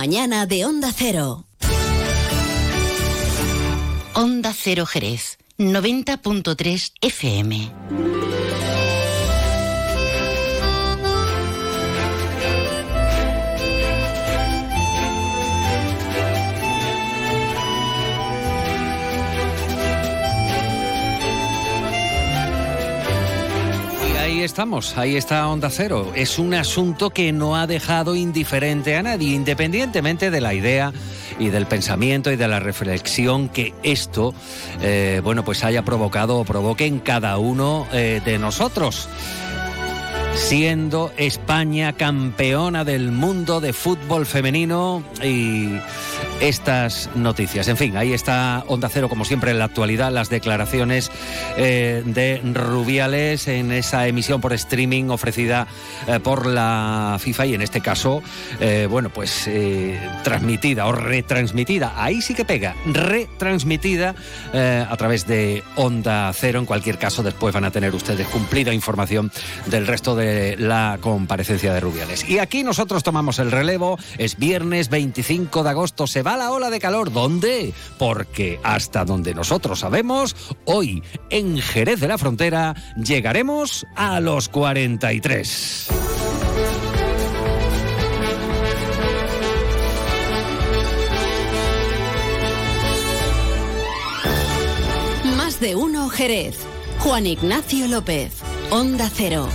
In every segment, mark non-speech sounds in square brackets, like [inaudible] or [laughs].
Mañana de Onda Cero. Onda Cero Jerez, 90.3 FM. Ahí estamos, ahí está Onda Cero. Es un asunto que no ha dejado indiferente a nadie, independientemente de la idea y del pensamiento y de la reflexión que esto, eh, bueno, pues haya provocado o provoque en cada uno eh, de nosotros siendo España campeona del mundo de fútbol femenino y estas noticias. En fin, ahí está Onda Cero, como siempre, en la actualidad, las declaraciones eh, de Rubiales en esa emisión por streaming ofrecida eh, por la FIFA y en este caso, eh, bueno, pues transmitida o retransmitida, ahí sí que pega, retransmitida a través de Onda Cero. En cualquier caso, después van a tener ustedes cumplida información del resto de la comparecencia de Rubiales. Y aquí nosotros tomamos el relevo, es viernes 25 de agosto, se va la ola de calor. ¿Dónde? Porque hasta donde nosotros sabemos, hoy en Jerez de la Frontera llegaremos a los 43. Más de uno Jerez. Juan Ignacio López. Onda Cero.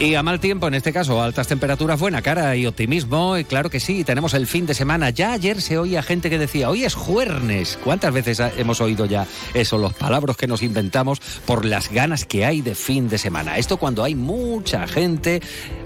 Y a mal tiempo, en este caso, altas temperaturas, buena cara y optimismo. Y claro que sí, tenemos el fin de semana. Ya ayer se oía gente que decía, hoy es jueves. ¿Cuántas veces hemos oído ya eso, los palabras que nos inventamos por las ganas que hay de fin de semana? Esto cuando hay mucha gente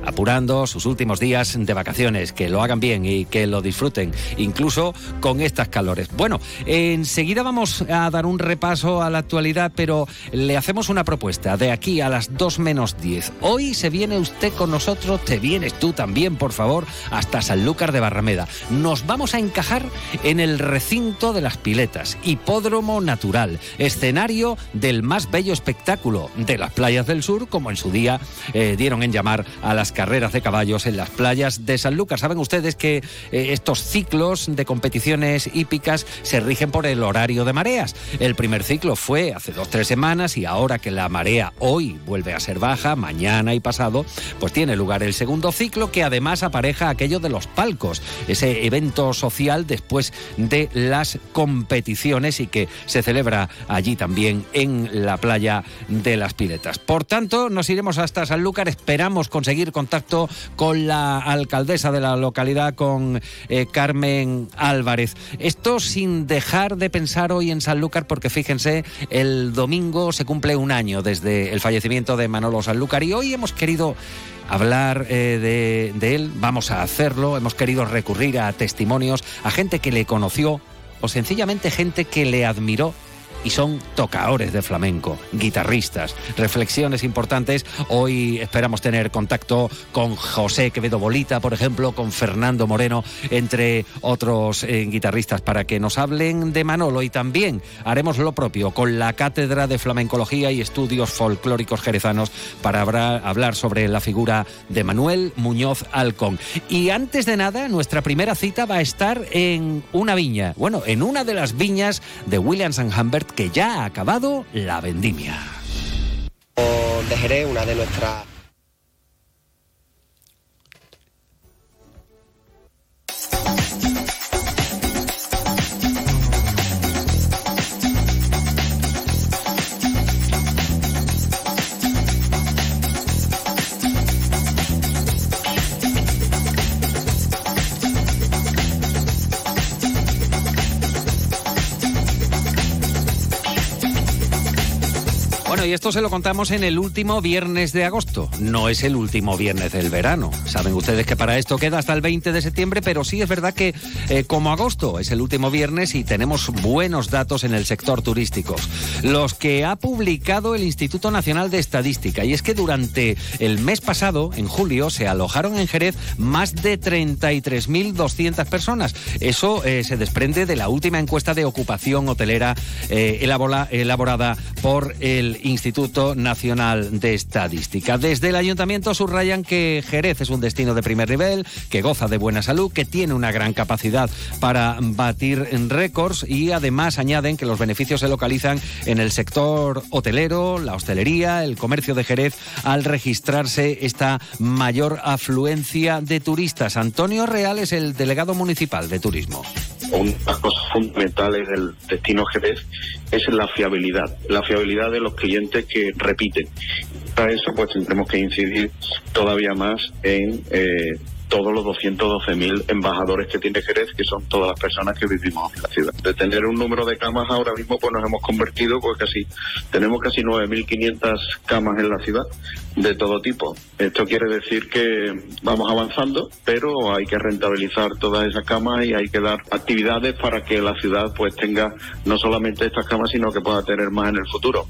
apurando sus últimos días de vacaciones, que lo hagan bien y que lo disfruten, incluso con estas calores. Bueno, enseguida vamos a dar un repaso a la actualidad, pero le hacemos una propuesta de aquí a las 2 menos 10. Hoy se viene viene usted con nosotros, te vienes tú también, por favor, hasta Sanlúcar de Barrameda. Nos vamos a encajar en el recinto de las piletas, hipódromo natural, escenario del más bello espectáculo de las playas del sur, como en su día eh, dieron en llamar a las carreras de caballos en las playas de Sanlúcar. Saben ustedes que eh, estos ciclos de competiciones hípicas se rigen por el horario de mareas. El primer ciclo fue hace dos, tres semanas y ahora que la marea hoy vuelve a ser baja, mañana y pasado, pues tiene lugar el segundo ciclo que además apareja aquello de los palcos, ese evento social después de las competiciones y que se celebra allí también en la playa de las Piletas. Por tanto, nos iremos hasta Sanlúcar, esperamos conseguir contacto con la alcaldesa de la localidad, con eh, Carmen Álvarez. Esto sin dejar de pensar hoy en Sanlúcar, porque fíjense, el domingo se cumple un año desde el fallecimiento de Manolo Sanlúcar y hoy hemos querido hablar eh, de, él, vamos a hacerlo. Hemos querido recurrir a testimonios, a gente que le conoció o sencillamente gente que le admiró y son tocadores de flamenco, guitarristas. Reflexiones importantes. Hoy esperamos tener contacto con José Quevedo Bolita, por ejemplo, con Fernando Moreno, entre otros eh, guitarristas, para que nos hablen de Manolo y también haremos lo propio con la Cátedra de Flamencología y Estudios Folclóricos Jerezanos para hablar sobre la figura de Manuel Muñoz Alcón. Y antes de nada, nuestra primera cita va a estar en una viña, bueno, en una de las viñas de Williams and Humbert que ya ha acabado la vendimia. De una de nuestras y esto se lo contamos en el último viernes de agosto. No es el último viernes del verano. Saben ustedes que para esto queda hasta el 20 de septiembre, pero sí es verdad que eh, como agosto es el último viernes y tenemos buenos datos en el sector turístico. Los que ha publicado el Instituto Nacional de Estadística. Y es que durante el mes pasado, en julio, se alojaron en Jerez más de 33.200 personas. Eso eh, se desprende de la última encuesta de ocupación hotelera eh, elaborada por el Instituto Instituto Nacional de Estadística. Desde el ayuntamiento subrayan que Jerez es un destino de primer nivel, que goza de buena salud, que tiene una gran capacidad para batir récords y además añaden que los beneficios se localizan en el sector hotelero, la hostelería, el comercio de Jerez al registrarse esta mayor afluencia de turistas. Antonio Real es el delegado municipal de turismo. Una de las cosas fundamentales del destino Jerez es la fiabilidad, la fiabilidad de los clientes que repiten. Para eso pues tendremos que incidir todavía más en eh, todos los 212.000 embajadores que tiene Jerez, que son todas las personas que vivimos en la ciudad. De tener un número de camas ahora mismo, pues nos hemos convertido, pues casi, tenemos casi 9.500 camas en la ciudad de todo tipo. Esto quiere decir que vamos avanzando, pero hay que rentabilizar todas esas camas y hay que dar actividades para que la ciudad pues tenga no solamente estas camas, sino que pueda tener más en el futuro.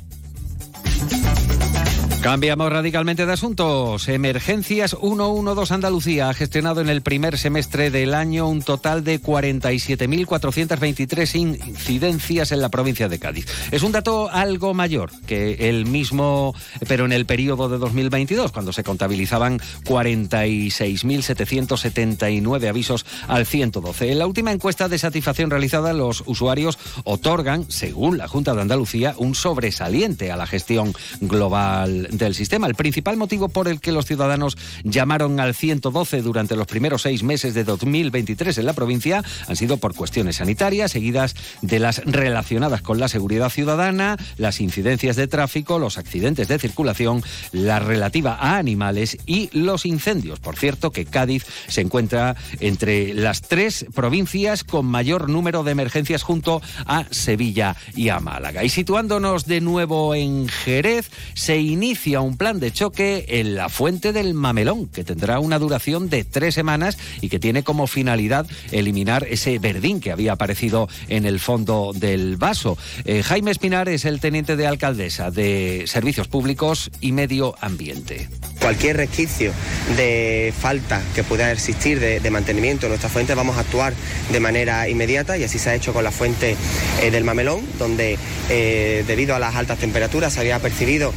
Cambiamos radicalmente de asuntos. Emergencias 112 Andalucía ha gestionado en el primer semestre del año un total de 47.423 incidencias en la provincia de Cádiz. Es un dato algo mayor que el mismo, pero en el periodo de 2022, cuando se contabilizaban 46.779 avisos al 112. En la última encuesta de satisfacción realizada, los usuarios otorgan, según la Junta de Andalucía, un sobresaliente a la gestión global del sistema. El principal motivo por el que los ciudadanos llamaron al 112 durante los primeros seis meses de 2023 en la provincia han sido por cuestiones sanitarias, seguidas de las relacionadas con la seguridad ciudadana, las incidencias de tráfico, los accidentes de circulación, la relativa a animales y los incendios. Por cierto, que Cádiz se encuentra entre las tres provincias con mayor número de emergencias junto a Sevilla y a Málaga. Y situándonos de nuevo en Jerez, se inicia un plan de choque en la fuente del Mamelón, que tendrá una duración de tres semanas y que tiene como finalidad eliminar ese verdín que había aparecido en el fondo del vaso. Eh, Jaime Espinar es el teniente de alcaldesa de Servicios Públicos y Medio Ambiente. Cualquier resquicio de falta que pueda existir de, mantenimiento en nuestra fuente, vamos a actuar de manera inmediata y así se ha hecho con la fuente eh, del Mamelón, donde eh, debido a las altas temperaturas se había percibido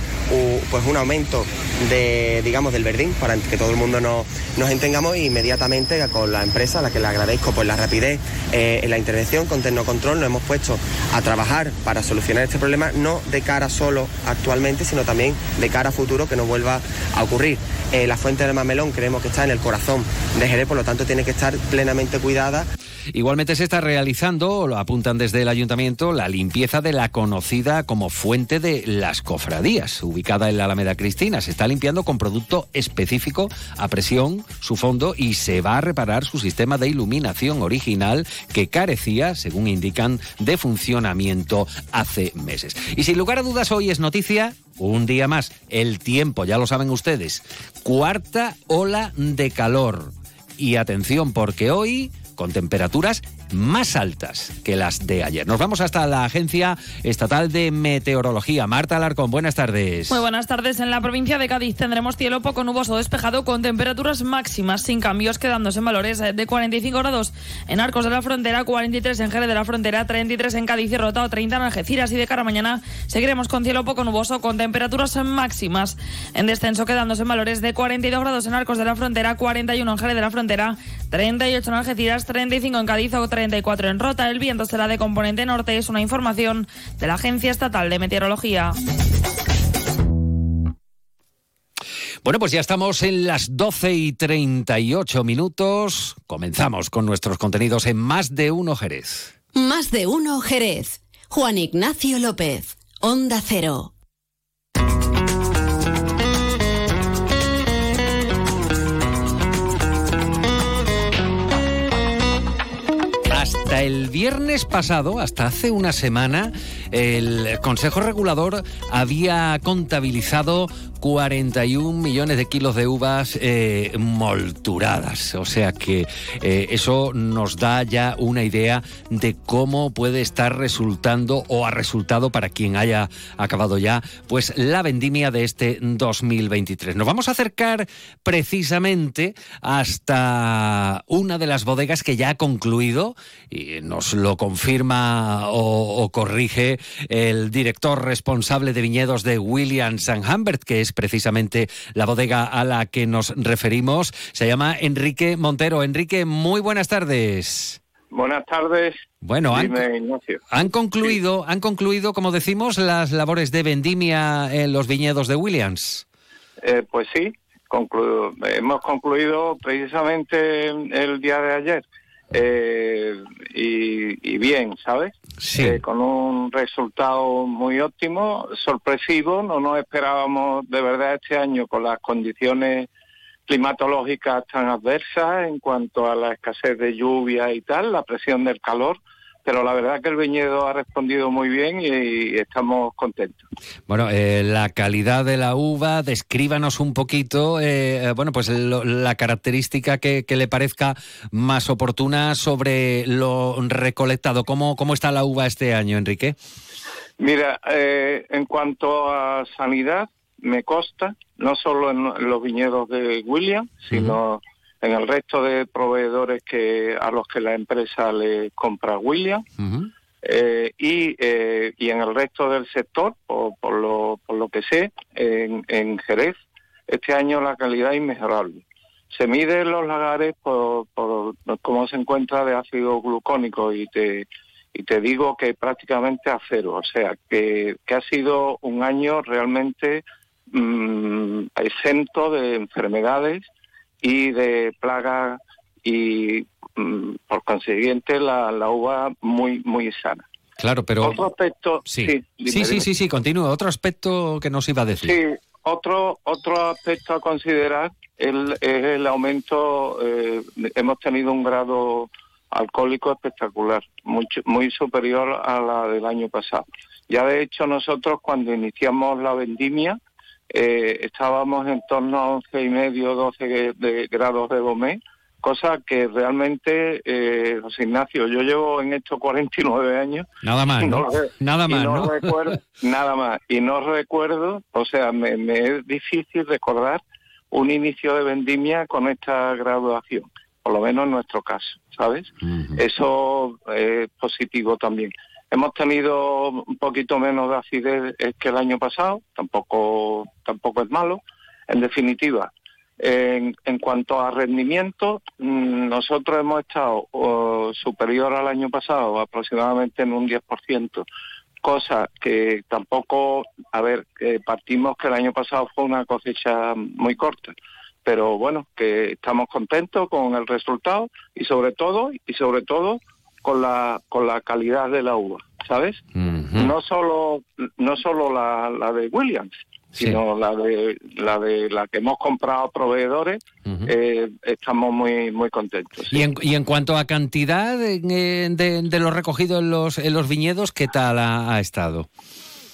pues un aumento de, digamos, del verdín para que todo el mundo nos, nos entendamos y inmediatamente con la empresa, a la que le agradezco por la rapidez eh, en la intervención con Tecnocontrol, nos hemos puesto a trabajar para solucionar este problema, no de cara solo actualmente, sino también de cara a futuro que no vuelva a ocurrir. Eh, la fuente del Mamelón creemos que está en el corazón de Jerez, por lo tanto tiene que estar plenamente cuidada. Igualmente se está realizando, lo apuntan desde el ayuntamiento, la limpieza de la conocida como fuente de las cofradías, ubicada en la Alameda Cristina. Se está limpiando con producto específico a presión su fondo y se va a reparar su sistema de iluminación original que carecía, según indican, de funcionamiento hace meses. Y sin lugar a dudas hoy es noticia un día más, el tiempo, ya lo saben ustedes. Cuarta ola de calor. Y atención, porque hoy con temperaturas más altas que las de ayer. Nos vamos hasta la Agencia Estatal de Meteorología. Marta Alarcón, buenas tardes. Muy buenas tardes. En la provincia de Cádiz tendremos cielo poco nuboso despejado con temperaturas máximas sin cambios, quedándose en valores de 45 grados en Arcos de la Frontera, 43 en Jerez de la Frontera, 33 en Cádiz y Rota 30 en Algeciras. Y de cara a mañana seguiremos con cielo poco nuboso con temperaturas máximas en descenso, quedándose en valores de 42 grados en Arcos de la Frontera, 41 en Jerez de la Frontera, 38 en Algeciras, 35 en Cádiz o 34 en Rota. El viento será de componente norte. Es una información de la Agencia Estatal de Meteorología. Bueno, pues ya estamos en las 12 y 38 minutos. Comenzamos con nuestros contenidos en Más de Uno Jerez. Más de Uno Jerez. Juan Ignacio López. Onda Cero. El viernes pasado, hasta hace una semana, el Consejo Regulador había contabilizado 41 millones de kilos de uvas eh, molturadas. O sea que eh, eso nos da ya una idea de cómo puede estar resultando o ha resultado para quien haya acabado ya, pues la vendimia de este 2023. Nos vamos a acercar precisamente hasta una de las bodegas que ya ha concluido y nos lo confirma o, corrige el director responsable de viñedos de Williams and Humbert, que es precisamente la bodega a la que nos referimos. Se llama Enrique Montero. Enrique, muy buenas tardes. Buenas tardes. Bueno, han, concluido, han concluido, como decimos, las labores de vendimia en los viñedos de Williams. Eh, pues sí, hemos concluido precisamente el día de ayer. Eh, y, bien, ¿sabes? Sí. Eh, con un resultado muy óptimo, sorpresivo, no nos esperábamos de verdad este año con las condiciones climatológicas tan adversas en cuanto a la escasez de lluvia y tal, la presión del calor, pero la verdad que el viñedo ha respondido muy bien y, estamos contentos. Bueno, eh, la calidad de la uva, descríbanos un poquito, eh, bueno, pues la característica que, le parezca más oportuna sobre lo recolectado. ¿Cómo, cómo está la uva este año, Enrique? Mira, eh, en cuanto a sanidad, me consta, no solo en los viñedos de William, sino en el resto de proveedores que a los que la empresa le compra William eh, y, eh, y en el resto del sector, por, por, lo, por lo que sé, en, en Jerez, este año la calidad es inmejorable. Se miden los lagares por, por cómo se encuentra de ácido glucónico y te, y te digo que prácticamente a cero. O sea, que, que ha sido un año realmente mmm, exento de enfermedades y de plagas y mm, por consiguiente la, la, uva muy muy sana. Claro, pero otro aspecto sí sí sí, sí, sí, continúa. Otro aspecto que nos iba a decir. Sí, otro otro aspecto a considerar el, es el aumento. Eh, hemos tenido un grado alcohólico espectacular, mucho, muy superior a la del año pasado. Ya de hecho nosotros cuando iniciamos la vendimia eh, estábamos en torno a 11 y medio, 12 de, grados de Gomé, cosa que realmente, eh, José Ignacio, yo llevo en esto 49 años. Nada más, ¿no? nada más, no, Recuerdo, [laughs] nada más. Y no recuerdo, o sea, me, es difícil recordar un inicio de vendimia con esta graduación, por lo menos en nuestro caso, ¿sabes? Eso es positivo también. Hemos tenido un poquito menos de acidez que el año pasado, tampoco, tampoco es malo. En definitiva, en, cuanto a rendimiento, mm, nosotros hemos estado superior al año pasado, aproximadamente en un 10%, cosa que tampoco, a ver, partimos que el año pasado fue una cosecha muy corta, pero bueno, que estamos contentos con el resultado y sobre todo, y sobre todo, con la, con la calidad de la uva, ¿sabes? No solo, no solo la, la de Williams, sino la de la de la que hemos comprado a proveedores, eh, estamos muy muy contentos. Y, en, y en cuanto a cantidad de, de, los recogidos en los, en los viñedos, ¿qué tal ha, estado?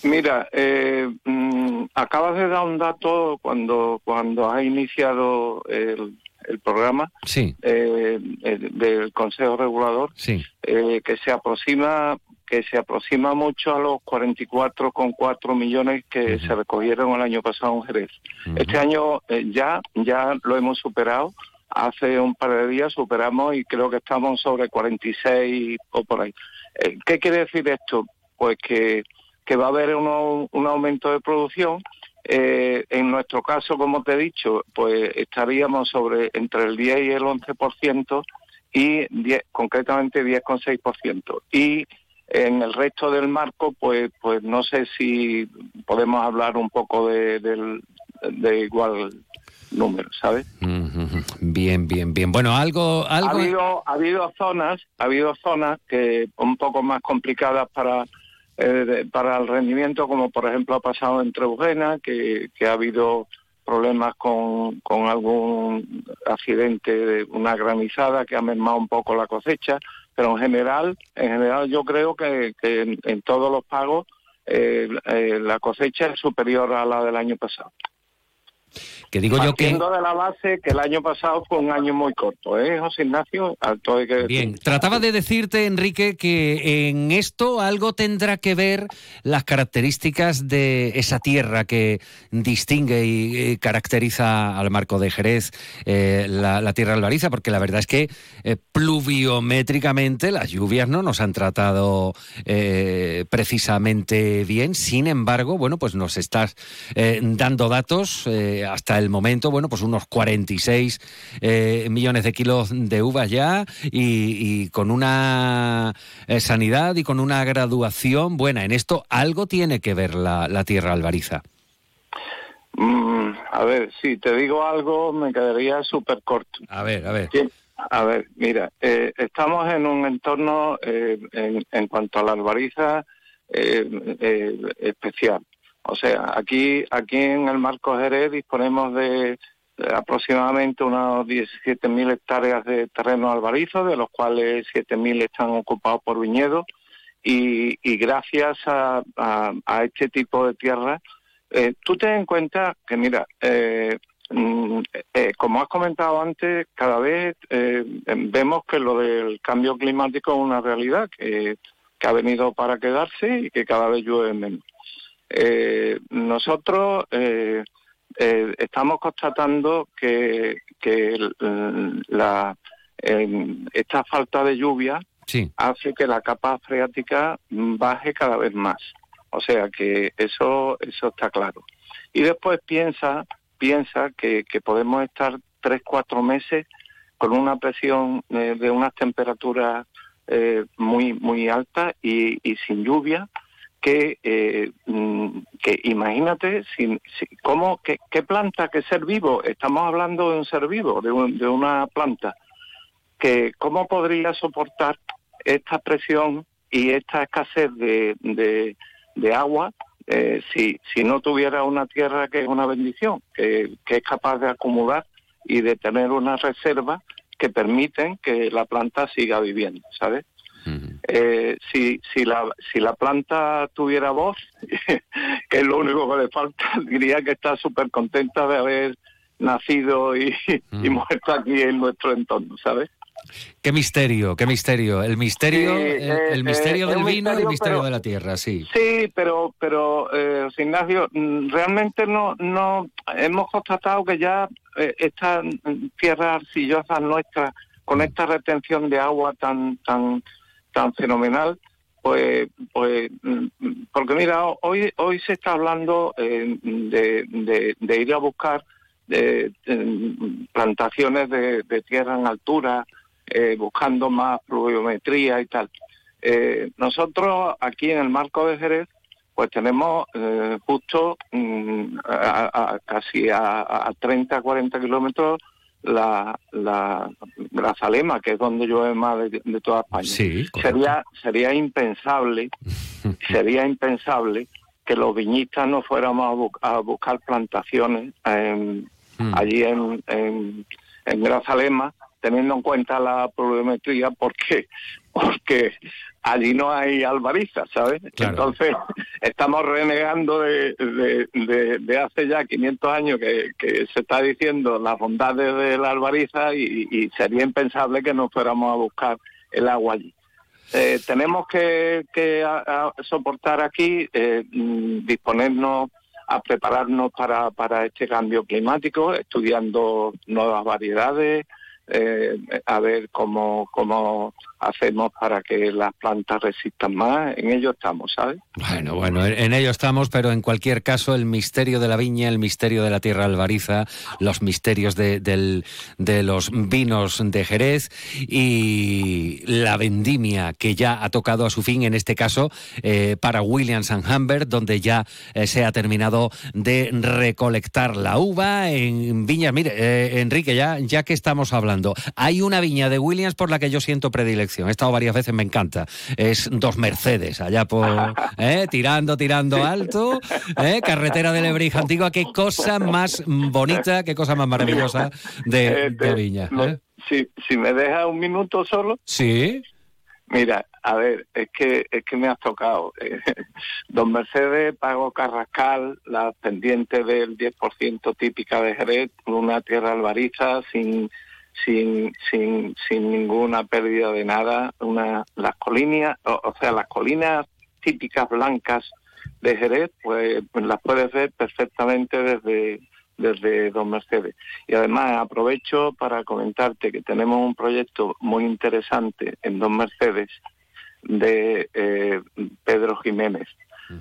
Mira, eh, mm, acabas de dar un dato cuando cuando ha iniciado el, el programa eh, del Consejo Regulador, eh, que se aproxima que se aproxima mucho a los 44,4 millones que se recogieron el año pasado en Jerez. Este año eh, ya ya lo hemos superado. Hace un par de días superamos y creo que estamos sobre 46 o por ahí. ¿Qué quiere decir esto? Pues que, que va a haber un aumento de producción eh, en nuestro caso, como te he dicho, pues estaríamos sobre entre el 10 y el 11% y 10, concretamente 10,6%. Y en el resto del marco, pues, pues no sé si podemos hablar un poco de, de igual número, ¿sabes? Bien, bien, bien. Bueno, algo, algo. Ha habido, ha habido zonas, ha habido zonas que un poco más complicadas para eh, para el rendimiento, como por ejemplo ha pasado en Trebujena, que, que ha habido problemas con, con algún accidente de una granizada que ha mermado un poco la cosecha, pero en general, en general yo creo que, en, todos los pagos eh, eh, la cosecha es superior a la del año pasado. Que digo yo que... de la base que el año pasado fue un año muy corto, ¿eh, José Ignacio? Alto que Bien, trataba de decirte, Enrique, que en esto algo tendrá que ver las características de esa tierra que distingue y caracteriza al marco de Jerez, eh, la, tierra albariza, porque la verdad es que eh, pluviométricamente las lluvias no nos han tratado eh, precisamente bien. Sin embargo, bueno, pues nos estás dando datos hasta el momento, bueno, pues unos 46 millones de kilos de uvas ya y, con una sanidad y con una graduación buena. En esto algo tiene que ver la tierra albariza. Mm, a ver, si te digo algo, me quedaría súper corto. A ver, a ver. A ver, mira, eh, estamos en un entorno, eh, en, cuanto a la albariza, eh, especial. O sea, aquí, aquí en el Marco Jerez disponemos de aproximadamente unas 17.000 hectáreas de terreno albarizo, de los cuales 7.000 están ocupados por viñedos, y, gracias a, a este tipo de tierra, eh, tú ten en cuenta que, mira, eh, mm, eh, como has comentado antes, cada vez vemos que lo del cambio climático es una realidad que, ha venido para quedarse y que cada vez llueve menos. Nosotros estamos constatando que, la, esta falta de lluvia hace que la capa freática baje cada vez más. O sea que eso, eso está claro. Y después piensa, piensa que, podemos estar tres, cuatro meses con una presión eh, de unas temperaturas eh, muy, muy altas y, sin lluvia, que, eh, mm, que imagínate si, cómo, qué, planta, qué ser vivo, estamos hablando de un ser vivo, de, de una planta, que cómo podría soportar esta presión y esta escasez de, de agua eh, si, si no tuviera una tierra que es una bendición, que, es capaz de acumular y de tener una reserva que permiten que la planta siga viviendo, ¿sabes? Eh, si, si, la, si la planta tuviera voz, [laughs] que es lo único que le falta, [laughs] diría que está súper contenta de haber nacido y, y muerto aquí en nuestro entorno, ¿sabes? Qué misterio, qué misterio. El misterio, el, eh, misterio eh, del vino y el misterio de la tierra, sí. Sí, pero, pero eh, Ignacio, mm, realmente no, no hemos constatado que ya eh, estas tierras arcillosas nuestras, con mm. esta retención de agua tan, tan, tan fenomenal, pues, pues, porque mira, hoy, hoy se está hablando de, de, ir a buscar plantaciones de, tierra en altura eh, buscando más pluviometría y tal. Eh, nosotros aquí en el marco de Jerez, pues tenemos eh, justo mm, a, casi a, 30, 40 kilómetros la, la Zalema, que es donde llueve más de, toda España. sería, sería impensable, [laughs] sería impensable que los viñistas no fuéramos a, buscar plantaciones mm. allí en, en, en Grazalema teniendo en cuenta la pluviometría porque porque allí no hay albariza, ¿sabes? Entonces, [laughs] estamos renegando de, de, hace ya 500 años que, se está diciendo las bondades de la albariza y, sería impensable que nos fuéramos a buscar el agua allí. Eh, tenemos que, soportar aquí, eh, mm, disponernos a prepararnos para, para este cambio climático, estudiando nuevas variedades, eh, a ver cómo, cómo hacemos para que las plantas resistan más. En ello estamos, ¿sabes? Bueno, bueno, en ello estamos, pero en cualquier caso el misterio de la viña, el misterio de la tierra albariza, los misterios de, de los vinos de Jerez y la vendimia que ya ha tocado a su fin, en este caso eh, para Williams and Humbert, donde ya eh, se ha terminado de recolectar la uva en viñas. Mire, Enrique, ya, ya que estamos hablando, hay una viña de Williams por la que yo siento predilección. He estado varias veces, me encanta. Es dos Mercedes, allá por. [laughs] ¿eh? Tirando, tirando alto. ¿eh? Carretera de Lebrija Antigua. Qué cosa más bonita, qué cosa más maravillosa de, eh, Viña. si, si me deja un minuto solo. Sí. Mira, a ver, es que es que me has tocado. [laughs] Don Mercedes pagó Carrascal las pendientes del 10% típica de Jerez, una tierra albariza sin sin, sin, sin ninguna pérdida de nada, una, las colinas, o, sea, las colinas típicas blancas de Jerez, pues, pues las puedes ver perfectamente desde, desde Don Mercedes. Y además aprovecho para comentarte que tenemos un proyecto muy interesante en Don Mercedes de eh, Pedro Jiménez.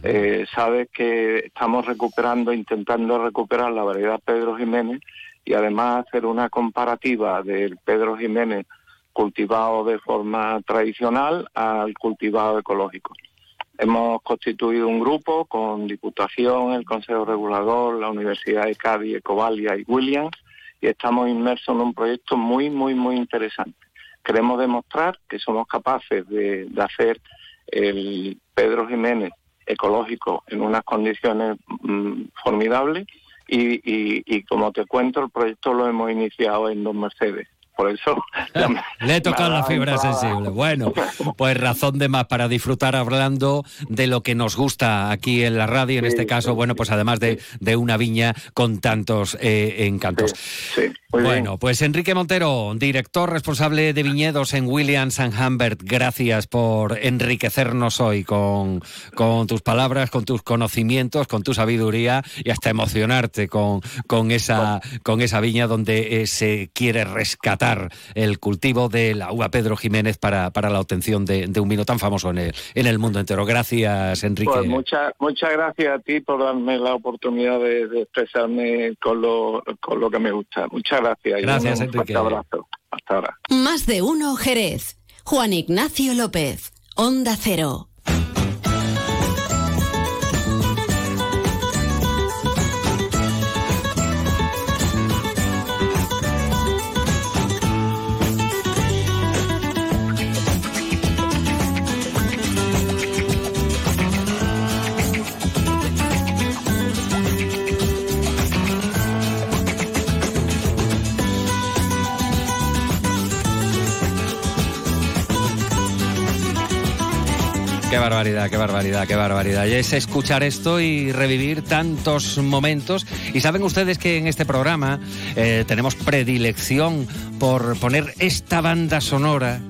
Eh, sabes que estamos recuperando, intentando recuperar la variedad Pedro Jiménez y además hacer una comparativa del Pedro Jiménez cultivado de forma tradicional al cultivado ecológico. Hemos constituido un grupo con Diputación, el Consejo Regulador, la Universidad de Cádiz, Ecovalia y Williams y estamos inmersos en un proyecto muy, muy, muy interesante. Queremos demostrar que somos capaces de, hacer el Pedro Jiménez ecológico en unas condiciones mm, formidables y, como te cuento, el proyecto lo hemos iniciado en Dos Mercedes. Por eso [laughs] le he tocado la fibra sensible. Bueno, pues razón de más para disfrutar hablando de lo que nos gusta aquí en la radio, en este caso, bueno, pues además de, de una viña con tantos eh, encantos. bueno, pues Enrique Montero, director responsable de viñedos en Williams and Humbert, gracias por enriquecernos hoy con, con tus palabras, con tus conocimientos, con tu sabiduría y hasta emocionarte con, con, esa, con esa viña donde eh, se quiere rescatar el cultivo de la uva Pedro Jiménez para, para la obtención de, un vino tan famoso en el, en el mundo entero. Gracias, Enrique. Pues muchas muchas gracias a ti por darme la oportunidad de, expresarme con lo, con lo que me gusta. Muchas gracias. Gracias, un Enrique. abrazo. Hasta ahora. Más de uno, Jerez. Juan Ignacio López. Onda Cero. Qué barbaridad, qué barbaridad, qué barbaridad. Y es escuchar esto y revivir tantos momentos. Y saben ustedes que en este programa eh, tenemos predilección por poner esta banda sonora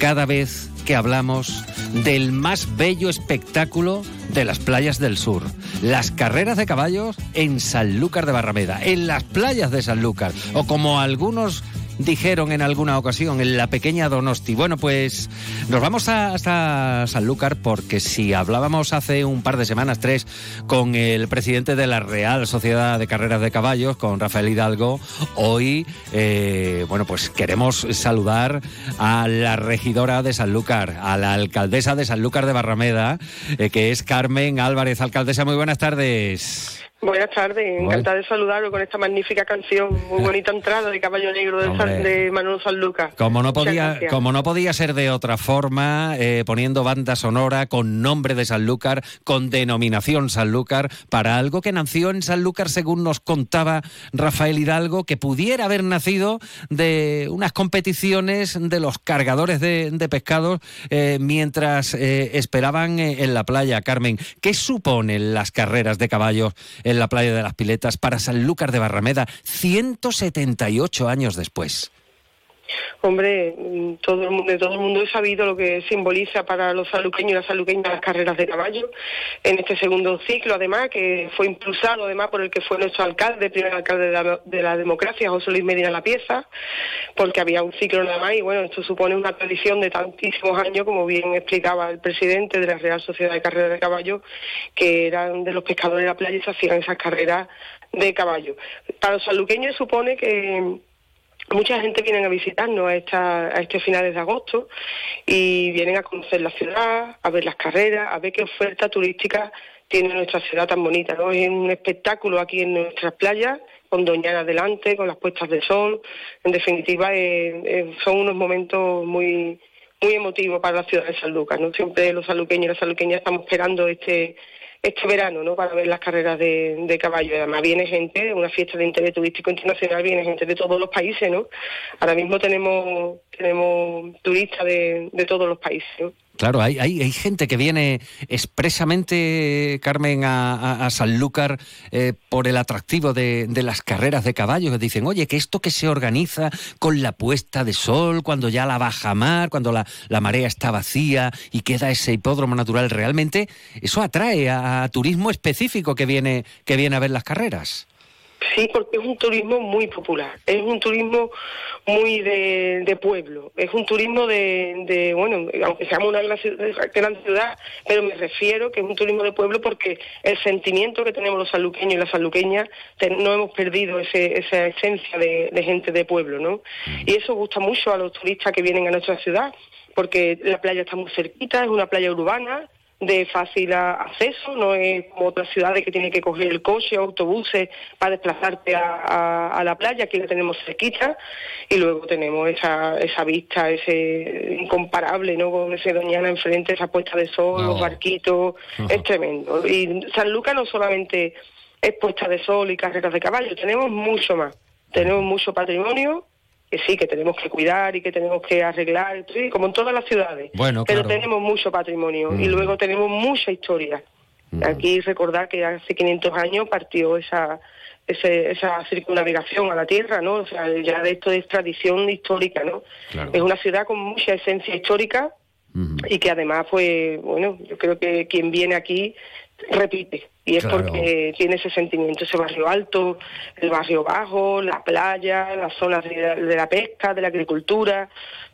cada vez que hablamos del más bello espectáculo de las playas del sur. Las carreras de caballos en Sanlúcar de Barrameda, en las playas de Sanlúcar, o como algunos dijeron en alguna ocasión en la pequeña Donosti. Bueno, pues nos vamos hasta Sanlúcar porque si hablábamos hace un par de semanas, tres, con el presidente de la Real Sociedad de Carreras de Caballos, con Rafael Hidalgo, hoy, eh, bueno, pues queremos saludar a la regidora de Sanlúcar, a la alcaldesa de Sanlúcar de Barrameda, eh, que es Carmen Álvarez. Alcaldesa, muy buenas tardes. Buenas tardes, encantada de saludarlo con esta magnífica canción, muy bonita entrada de Caballo Negro de, de Manuel Sanlucar. Como no podía, como no podía ser de otra forma, eh, poniendo banda sonora con nombre de Sanlúcar, con denominación Sanlúcar, para algo que nació en Sanlúcar, según nos contaba Rafael Hidalgo, que pudiera haber nacido de unas competiciones de los cargadores de, pescados eh, mientras eh, esperaban en la playa. Carmen, ¿qué suponen las carreras de caballos? En la playa de las Piletas para Sanlúcar de Barrameda, 178 años después. Hombre, mm, todo el mundo, todo el mundo ha sabido lo que simboliza para los saluqueños y las saluqueñas las carreras de caballo en este segundo ciclo, además, que fue impulsado además por el que fue nuestro alcalde, primer alcalde de la, de la democracia, José Luis Medina La Pieza, porque había un ciclo nada más y bueno, esto supone una tradición de tantísimos años, como bien explicaba el presidente de la Real Sociedad de Carreras de Caballo, que eran de los pescadores de la playa y se hacían esas carreras de caballo. Para los saluqueños supone que Mucha gente viene a visitarnos a, esta, a este finales de agosto y vienen a conocer la ciudad, a ver las carreras, a ver qué oferta turística tiene nuestra ciudad tan bonita. Es un espectáculo aquí en nuestras playas, con Doñana adelante, con las puestas de sol. En definitiva, eh, eh, son unos momentos muy muy emotivos para la ciudad de San Lucas. ¿no? Siempre los saluqueños y las saluqueñas estamos esperando este este verano, ¿no? Para ver las carreras de, caballo. Además viene gente, una fiesta de interés turístico internacional, viene gente de todos los países, ¿no? Ahora mismo tenemos tenemos turistas de, de todos los países. Claro, hay, hay, hay, gente que viene expresamente, Carmen, a, Sanlúcar eh, por el atractivo de, de, las carreras de caballos, dicen, oye, que esto que se organiza con la puesta de sol, cuando ya la baja mar, cuando la, la marea está vacía y queda ese hipódromo natural, realmente eso atrae a, a turismo específico que viene, que viene a ver las carreras. Sí, porque es un turismo muy popular, es un turismo muy de, pueblo, es un turismo de, bueno, aunque seamos una gran ciudad, pero me refiero que es un turismo de pueblo porque el sentimiento que tenemos los saluqueños y las saluqueñas, no hemos perdido ese, esa esencia de, de gente de pueblo, ¿no? Mm. Y eso gusta mucho a los turistas que vienen a nuestra ciudad, porque la playa está muy cerquita, es una playa urbana, de fácil acceso, no es como otras ciudades que tienen que coger el coche o autobuses para desplazarte a, la playa, aquí la tenemos cerquita y luego tenemos esa, esa vista, ese incomparable, ¿no? Con ese Doñana enfrente, esa puesta de sol, los barquitos, es tremendo. Y San Lucas no solamente es puesta de sol y carreras de caballo, tenemos mucho más, tenemos mucho patrimonio que sí, que tenemos que cuidar y que tenemos que arreglar, sí, como en todas las ciudades. Bueno, Pero tenemos mucho patrimonio y mm. luego tenemos mucha historia. Mm. Aquí recordar que hace 500 años partió esa, esa circunnavegación a la Tierra, ¿no? O sea, ya de esto es tradición histórica, ¿no? Es una ciudad con mucha esencia histórica y que además, pues, bueno, yo creo que quien viene aquí repite. Y es porque tiene ese sentimiento, ese barrio alto, el barrio bajo, la playa, las zonas de la, pesca, de la agricultura.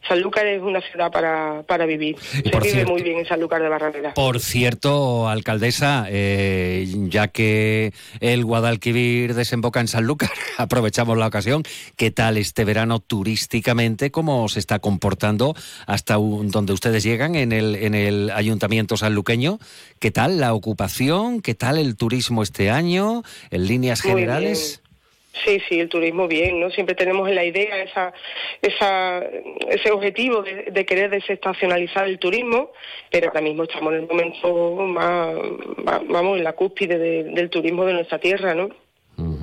Sanlúcar es una ciudad para, para vivir. Se vive muy bien en Sanlúcar de Barrameda. Por cierto, alcaldesa, eh, ya que el Guadalquivir desemboca en Sanlúcar, [laughs] aprovechamos la ocasión. ¿Qué tal este verano turísticamente? ¿Cómo se está comportando hasta donde ustedes llegan en el, en el ayuntamiento sanluqueño? ¿Qué tal la ocupación? ¿Qué tal el turismo este año en líneas generales? Sí, sí, el turismo bien, ¿no? Siempre tenemos en la idea esa, ese objetivo de, querer desestacionalizar el turismo, pero ahora mismo estamos en el momento más, vamos, en la cúspide del turismo de nuestra tierra, ¿no?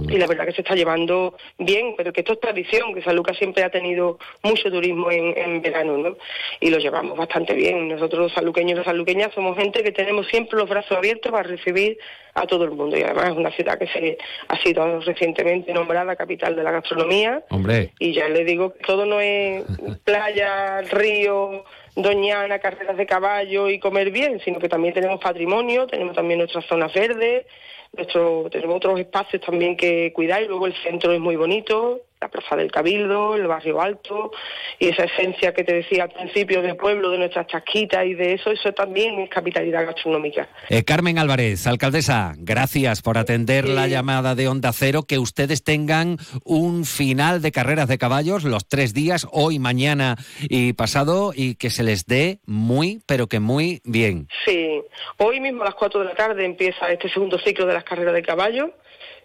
Y la verdad que se está llevando bien, pero que esto es tradición, que San Lucas siempre ha tenido mucho turismo en, verano, ¿no? Y lo llevamos bastante bien. Nosotros los sanluqueños y las sanluqueñas somos gente que tenemos siempre los brazos abiertos para recibir a todo el mundo y además es una ciudad que se ha sido recientemente nombrada capital de la gastronomía. Hombre. Y ya le digo que todo no es [laughs] playa, río, doñana, carreras de caballo y comer bien, sino que también tenemos patrimonio, tenemos también nuestras zonas verdes, nuestro, tenemos otros espacios también que cuidar y luego el centro es muy bonito, la Plaza del Cabildo, el Barrio Alto y esa esencia que te decía al principio del pueblo, de nuestras chasquitas y de eso, eso también es capitalidad gastronómica. Eh, Carmen Álvarez, alcaldesa, gracias por atender la llamada de Onda Cero, que ustedes tengan un final de carreras de caballos los tres días, hoy, mañana y pasado, y que se les dé muy, pero que muy bien. Sí, hoy mismo a las cuatro de la tarde empieza este segundo ciclo de las carreras de caballos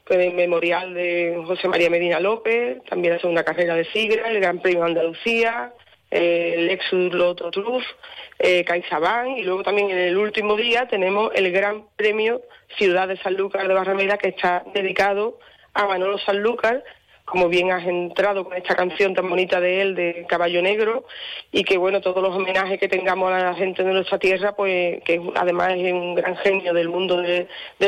el memorial de José María Medina López, también hace una carrera de Sigra, el Gran Premio Andalucía, el Lexus Loto Truf, eh, CaixaBank y luego también en el último día tenemos el Gran Premio Ciudad de Sanlúcar de Barrameda que está dedicado a Manolo Sanlúcar como bien has entrado con esta canción tan bonita de él, de Caballo Negro, y que bueno, todos los homenajes que tengamos a la gente de nuestra tierra, pues que además es un gran genio del mundo del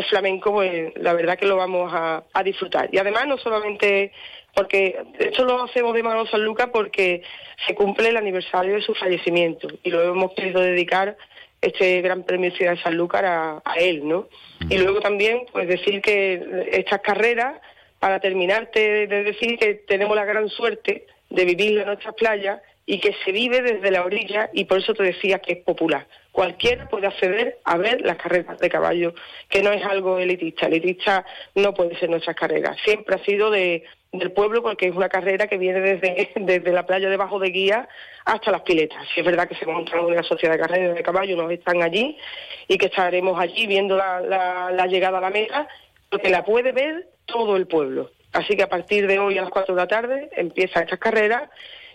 flamenco, pues la verdad que lo vamos a, disfrutar. Y además no solamente porque esto lo hacemos de Manolo San Lucas porque se cumple el aniversario de su fallecimiento y lo hemos querido dedicar este Gran Premio Ciudad de San Lucas a, a él, ¿no? Y luego también, pues decir que estas carreras para terminarte de decir que tenemos la gran suerte de vivir en nuestras playas y que se vive desde la orilla y por eso te decía que es popular. Cualquiera puede acceder a ver las carreras de caballo, que no es algo elitista. Elitista no puede ser nuestras carreras. Siempre ha sido de, del pueblo porque es una carrera que viene desde, [laughs] desde la playa debajo de guía hasta las piletas. Si es verdad que se montan una sociedad de carreras de caballo, nos están allí y que estaremos allí viendo la, llegada a la meta, porque la puede ver todo el pueblo. Así que a partir de hoy a las 4 de la tarde empieza esta carrera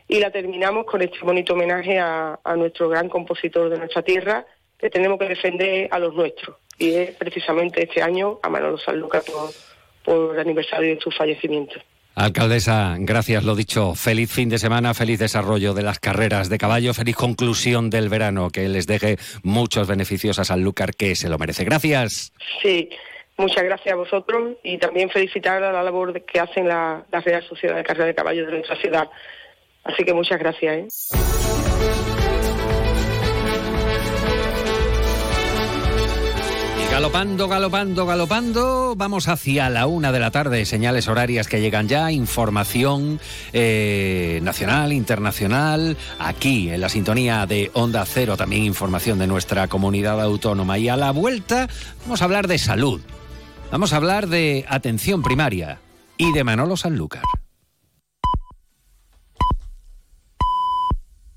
y la terminamos con este bonito homenaje a, nuestro gran compositor de nuestra tierra, que tenemos que defender a los nuestros. Y es precisamente este año a Manolo Sanlúcar por, por el aniversario de su fallecimiento. Alcaldesa, gracias, lo dicho. Feliz fin de semana, feliz desarrollo de las carreras de caballo, feliz conclusión del verano, que les deje muchos beneficios a Sanlúcar, que se lo merece. Gracias. Sí, muchas gracias a vosotros y también felicitar a la labor que hacen la, Real Sociedad de Carrera de Caballo de nuestra ciudad. Así que muchas gracias. ¿eh? Galopando, galopando, galopando, vamos hacia la una de la tarde, señales horarias que llegan ya, información eh, nacional, internacional, aquí en la sintonía de Onda Cero, también información de nuestra comunidad autónoma. Y a la vuelta vamos a hablar de salud, vamos a hablar de atención primaria y de Manolo Sanlúcar.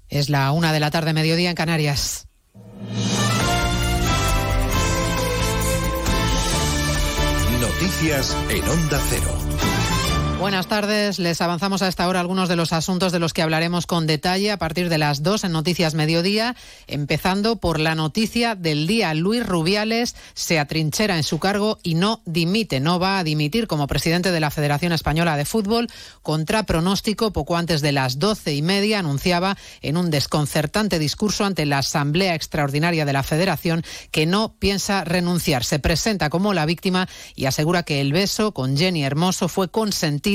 Es la una de la tarde, mediodía en Canarias. Noticias en Onda Cero. Buenas tardes. Les avanzamos a esta hora algunos de los asuntos de los que hablaremos con detalle a partir de las dos en Noticias Mediodía, empezando por la noticia del día. Luis Rubiales se atrinchera en su cargo y no dimite, no va a dimitir como presidente de la Federación Española de Fútbol. Contra pronóstico, poco antes de las doce y media, anunciaba en un desconcertante discurso ante la Asamblea Extraordinaria de la Federación que no piensa renunciar. Se presenta como la víctima y asegura que el beso con Jenny Hermoso fue consentido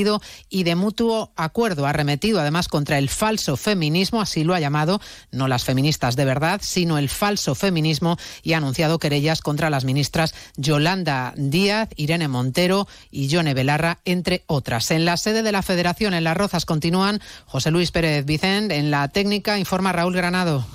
y de mutuo acuerdo. Arremetido además contra el falso feminismo, así lo ha llamado, no las feministas de verdad, sino el falso feminismo y ha anunciado querellas contra las ministras Yolanda Díaz, Irene Montero y Yone Belarra, entre otras. En la sede de la Federación en Las Rozas continúan José Luis Pérez Vicente. En la técnica informa Raúl Granado.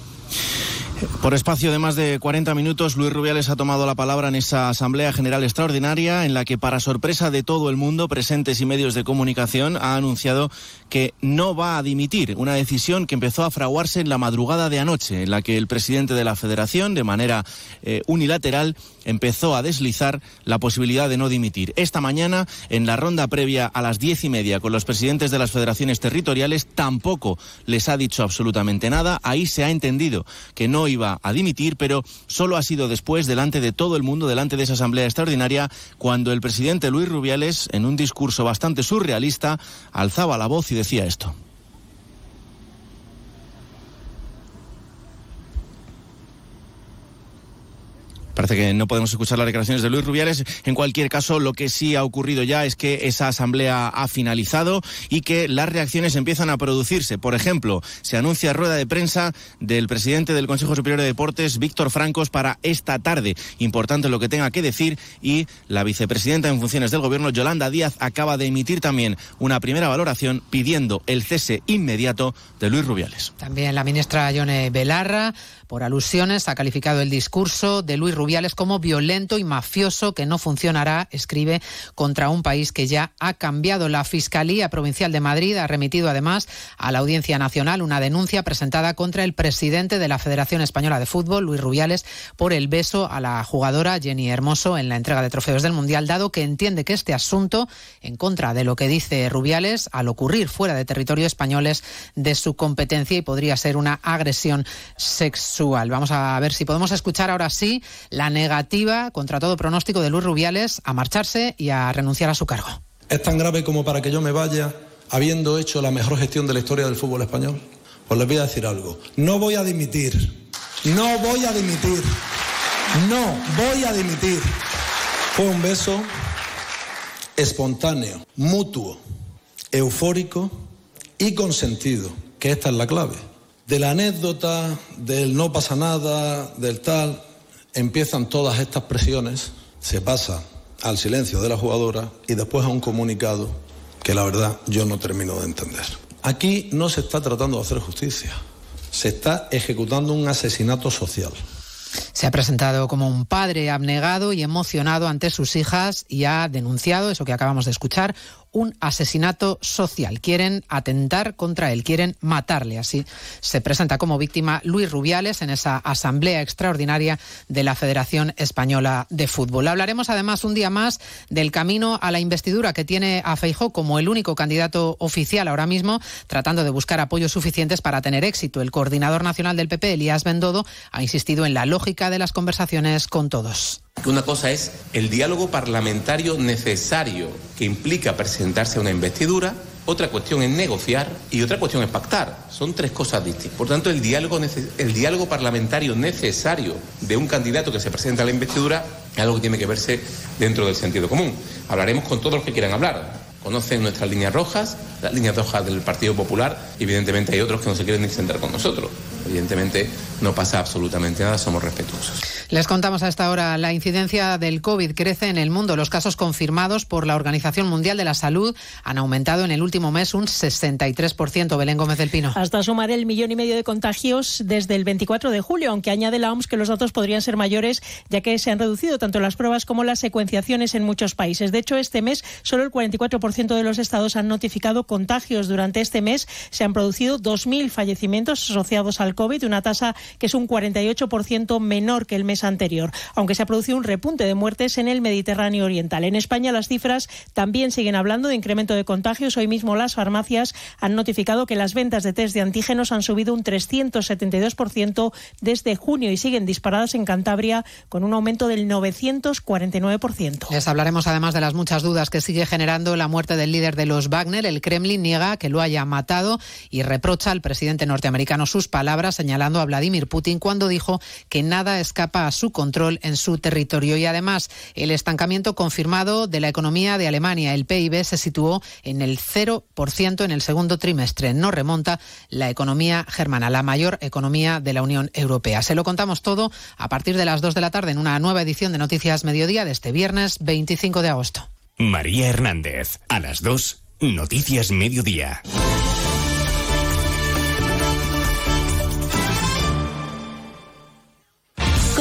Por espacio de más de 40 minutos, Luis Rubiales ha tomado la palabra en esa Asamblea General Extraordinaria en la que, para sorpresa de todo el mundo, presentes y medios de comunicación, ha anunciado que no va a dimitir. Una decisión que empezó a fraguarse en la madrugada de anoche, en la que el presidente de la Federación, de manera eh, unilateral, empezó a deslizar la posibilidad de no dimitir. Esta mañana, en la ronda previa a las diez y media con los presidentes de las federaciones territoriales, tampoco les ha dicho absolutamente nada. Ahí se ha entendido que no iba a dimitir, pero solo ha sido después, delante de todo el mundo, delante de esa asamblea extraordinaria, cuando el presidente Luis Rubiales, en un discurso bastante surrealista, alzaba la voz y decía esto. Parece que no podemos escuchar las declaraciones de Luis Rubiales. En cualquier caso, lo que sí ha ocurrido ya es que esa asamblea ha finalizado y que las reacciones empiezan a producirse. Por ejemplo, se anuncia rueda de prensa del presidente del Consejo Superior de Deportes, Víctor Francos, para esta tarde. Importante lo que tenga que decir. Y la vicepresidenta en funciones del Gobierno, Yolanda Díaz, acaba de emitir también una primera valoración pidiendo el cese inmediato de Luis Rubiales. También la ministra Yone Belarra por alusiones, ha calificado el discurso de Luis Rubiales como violento y mafioso que no funcionará, escribe, contra un país que ya ha cambiado. La Fiscalía Provincial de Madrid ha remitido además a la Audiencia Nacional una denuncia presentada contra el presidente de la Federación Española de Fútbol, Luis Rubiales, por el beso a la jugadora Jenny Hermoso en la entrega de trofeos del Mundial, dado que entiende que este asunto, en contra de lo que dice Rubiales, al ocurrir fuera de territorio español es de su competencia y podría ser una agresión sexual. Vamos a ver si podemos escuchar ahora sí la negativa contra todo pronóstico de Luis Rubiales a marcharse y a renunciar a su cargo. ¿Es tan grave como para que yo me vaya habiendo hecho la mejor gestión de la historia del fútbol español? Pues les voy a decir algo. No voy a dimitir. No voy a dimitir. No voy a dimitir. Fue un beso espontáneo, mutuo, eufórico y consentido, que esta es la clave de la anécdota, del no pasa nada, del tal, empiezan todas estas presiones, se pasa al silencio de la jugadora y después a un comunicado que la verdad yo no termino de entender. Aquí no se está tratando de hacer justicia, se está ejecutando un asesinato social. Se ha presentado como un padre abnegado y emocionado ante sus hijas y ha denunciado, eso que acabamos de escuchar, un asesinato social. Quieren atentar contra él, quieren matarle. Así se presenta como víctima Luis Rubiales en esa asamblea extraordinaria de la Federación Española de Fútbol. Hablaremos además un día más del camino a la investidura que tiene a Feijó como el único candidato oficial ahora mismo, tratando de buscar apoyos suficientes para tener éxito. El coordinador nacional del PP, Elías Bendodo, ha insistido en la lógica de las conversaciones con todos. Una cosa es el diálogo parlamentario necesario que implica presentarse a una investidura, otra cuestión es negociar y otra cuestión es pactar. Son tres cosas distintas. Por tanto, el diálogo, parlamentario necesario de un candidato que se presenta a la investidura es algo que tiene que verse dentro del sentido común. Hablaremos con todos los que quieran hablar. Conocen nuestras líneas rojas, las líneas rojas del Partido Popular. Evidentemente hay otros que no se quieren ni sentar con nosotros. Evidentemente no pasa absolutamente nada, somos respetuosos. Les contamos a esta hora, la incidencia del COVID crece en el mundo. Los casos confirmados por la Organización Mundial de la Salud han aumentado en el último mes un 63%. Belén Gómez del Pino. Hasta sumar el millón y medio de contagios desde el 24 de julio, aunque añade la OMS que los datos podrían ser mayores, ya que se han reducido tanto las pruebas como las secuenciaciones en muchos países. De hecho, este mes solo el 44% de los estados han notificado contagios. Durante este mes se han producido 2.000 fallecimientos asociados al COVID, una tasa que es un 48% menor que el mes anterior, aunque se ha producido un repunte de muertes en el Mediterráneo Oriental. En España las cifras también siguen hablando de incremento de contagios. Hoy mismo las farmacias han notificado que las ventas de test de antígenos han subido un 372% desde junio y siguen disparadas en Cantabria con un aumento del 949%. Les hablaremos además de las muchas dudas que sigue generando la muerte del líder de los Wagner. El Kremlin niega que lo haya matado y reprocha al presidente norteamericano sus palabras señalando a Vladimir Putin cuando dijo que nada escapa a su control en su territorio. Y además, el estancamiento confirmado de la economía de Alemania, el PIB, se situó en el 0% en el segundo trimestre. No remonta la economía germana, la mayor economía de la Unión Europea. Se lo contamos todo a partir de las 2 de la tarde en una nueva edición de Noticias Mediodía de este viernes 25 de agosto. María Hernández, a las 2, Noticias Mediodía.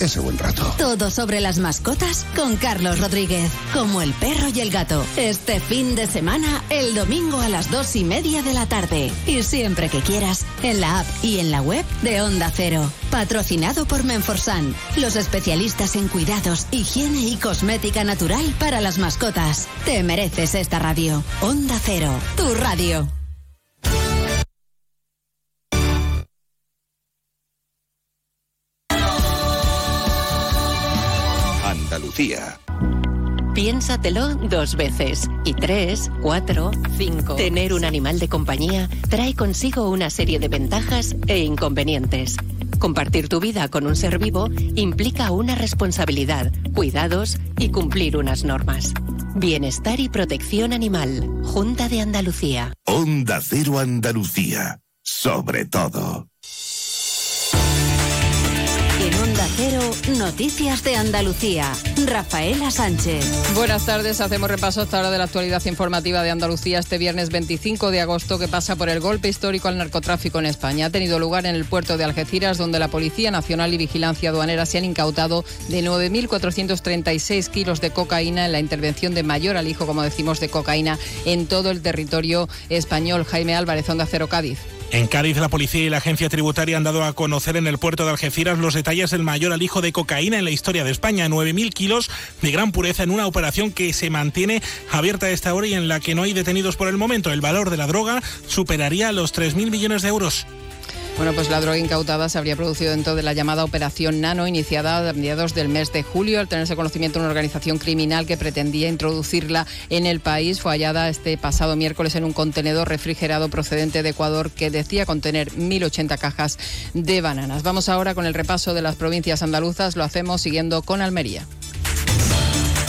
ese buen rato. Todo sobre las mascotas con Carlos Rodríguez. Como el perro y el gato. Este fin de semana, el domingo a las dos y media de la tarde. Y siempre que quieras, en la app y en la web de Onda Cero. Patrocinado por Menforsan, los especialistas en cuidados, higiene y cosmética natural para las mascotas. Te mereces esta radio. Onda Cero, tu radio. Andalucía. Piénsatelo dos veces. Y tres, cuatro, cinco. Tener un animal de compañía trae consigo una serie de ventajas e inconvenientes. Compartir tu vida con un ser vivo implica una responsabilidad, cuidados y cumplir unas normas. Bienestar y protección animal. Junta de Andalucía. Onda Cero Andalucía. Sobre todo. Cero, Noticias de Andalucía. Rafaela Sánchez. Buenas tardes, hacemos repaso hasta ahora de la actualidad informativa de Andalucía este viernes 25 de agosto que pasa por el golpe histórico al narcotráfico en España. Ha tenido lugar en el puerto de Algeciras donde la Policía Nacional y Vigilancia Aduanera se han incautado de 9.436 kilos de cocaína en la intervención de mayor alijo, como decimos, de cocaína en todo el territorio español. Jaime Álvarez, Onda Cero Cádiz. En Cádiz, la policía y la agencia tributaria han dado a conocer en el puerto de Algeciras los detalles del mayor alijo de cocaína en la historia de España. 9.000 kilos de gran pureza en una operación que se mantiene abierta a esta hora y en la que no hay detenidos por el momento. El valor de la droga superaría los 3.000 millones de euros. Bueno, pues la droga incautada se habría producido dentro de la llamada Operación Nano, iniciada a mediados del mes de julio. Al tenerse conocimiento de una organización criminal que pretendía introducirla en el país, fue hallada este pasado miércoles en un contenedor refrigerado procedente de Ecuador que decía contener 1.080 cajas de bananas. Vamos ahora con el repaso de las provincias andaluzas. Lo hacemos siguiendo con Almería.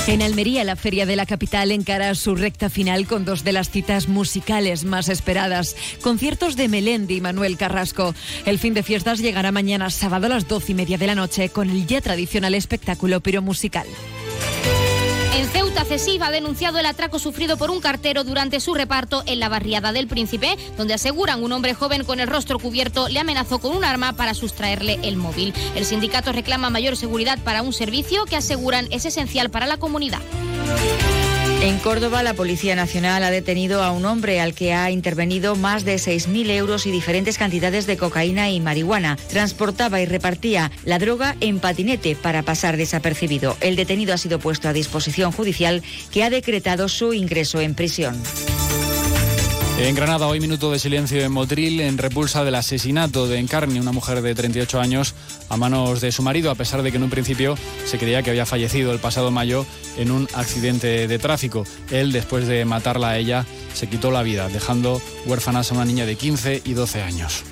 En Almería, la feria de la capital encara su recta final con dos de las citas musicales más esperadas. Conciertos de Melendi y Manuel Carrasco. El fin de fiestas llegará mañana sábado a las doce y media de la noche con el ya tradicional espectáculo piromusical. En Ceuta, Cesiva ha denunciado el atraco sufrido por un cartero durante su reparto en la barriada del Príncipe, donde aseguran un hombre joven con el rostro cubierto le amenazó con un arma para sustraerle el móvil. El sindicato reclama mayor seguridad para un servicio que aseguran es esencial para la comunidad. En Córdoba, la Policía Nacional ha detenido a un hombre al que ha intervenido más de 6.000 euros y diferentes cantidades de cocaína y marihuana. Transportaba y repartía la droga en patinete para pasar desapercibido. El detenido ha sido puesto a disposición judicial que ha decretado su ingreso en prisión. En Granada, hoy minuto de silencio en Motril en repulsa del asesinato de Encarni, una mujer de 38 años, a manos de su marido, a pesar de que en un principio se creía que había fallecido el pasado mayo en un accidente de tráfico. Él, después de matarla a ella, se quitó la vida, dejando huérfanas a una niña de 15 y 12 años.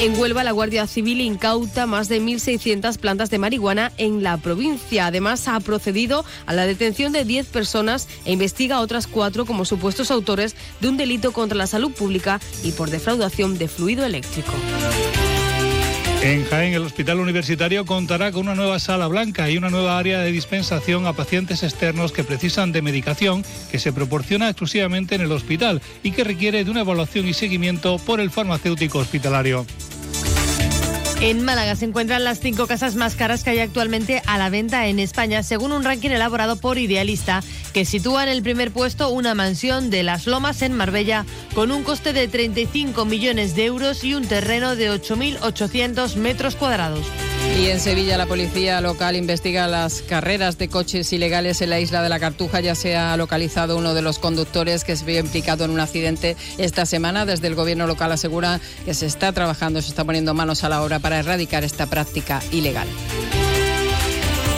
En Huelva, la Guardia Civil incauta más de 1.600 plantas de marihuana en la provincia. Además, ha procedido a la detención de 10 personas e investiga a otras cuatro como supuestos autores de un delito contra la salud pública y por defraudación de fluido eléctrico. En Jaén, el Hospital Universitario contará con una nueva sala blanca y una nueva área de dispensación a pacientes externos que precisan de medicación que se proporciona exclusivamente en el hospital y que requiere de una evaluación y seguimiento por el farmacéutico hospitalario. En Málaga se encuentran las cinco casas más caras que hay actualmente a la venta en España, según un ranking elaborado por Idealista, que sitúa en el primer puesto una mansión de Las Lomas en Marbella con un coste de 35 millones de euros y un terreno de 8.800 metros cuadrados. Y en Sevilla la policía local investiga las carreras de coches ilegales en la isla de la Cartuja. Ya se ha localizado uno de los conductores que se vio implicado en un accidente esta semana. Desde el gobierno local asegura que se está trabajando, se está poniendo manos a la obra para erradicar esta práctica ilegal.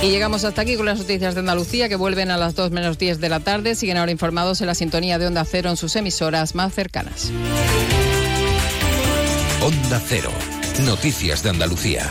Y llegamos hasta aquí con las noticias de Andalucía que vuelven a las 2 menos 10 de la tarde. Siguen ahora informados en la sintonía de Onda Cero en sus emisoras más cercanas. Onda Cero. Noticias de Andalucía.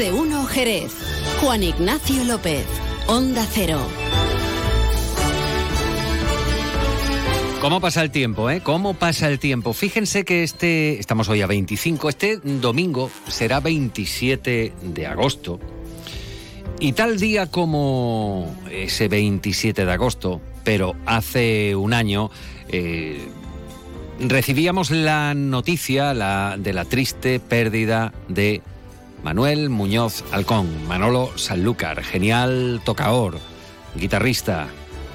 De uno Jerez. Juan Ignacio López. Onda Cero. ¿Cómo pasa el tiempo, eh? ¿Cómo pasa el tiempo? Fíjense que este, estamos hoy a 25, este domingo será 27 de agosto. Y tal día como ese 27 de agosto, pero hace un año, eh, recibíamos la noticia de la triste pérdida de Manuel Muñoz Alcón, Manolo Sanlúcar, genial tocaor, guitarrista,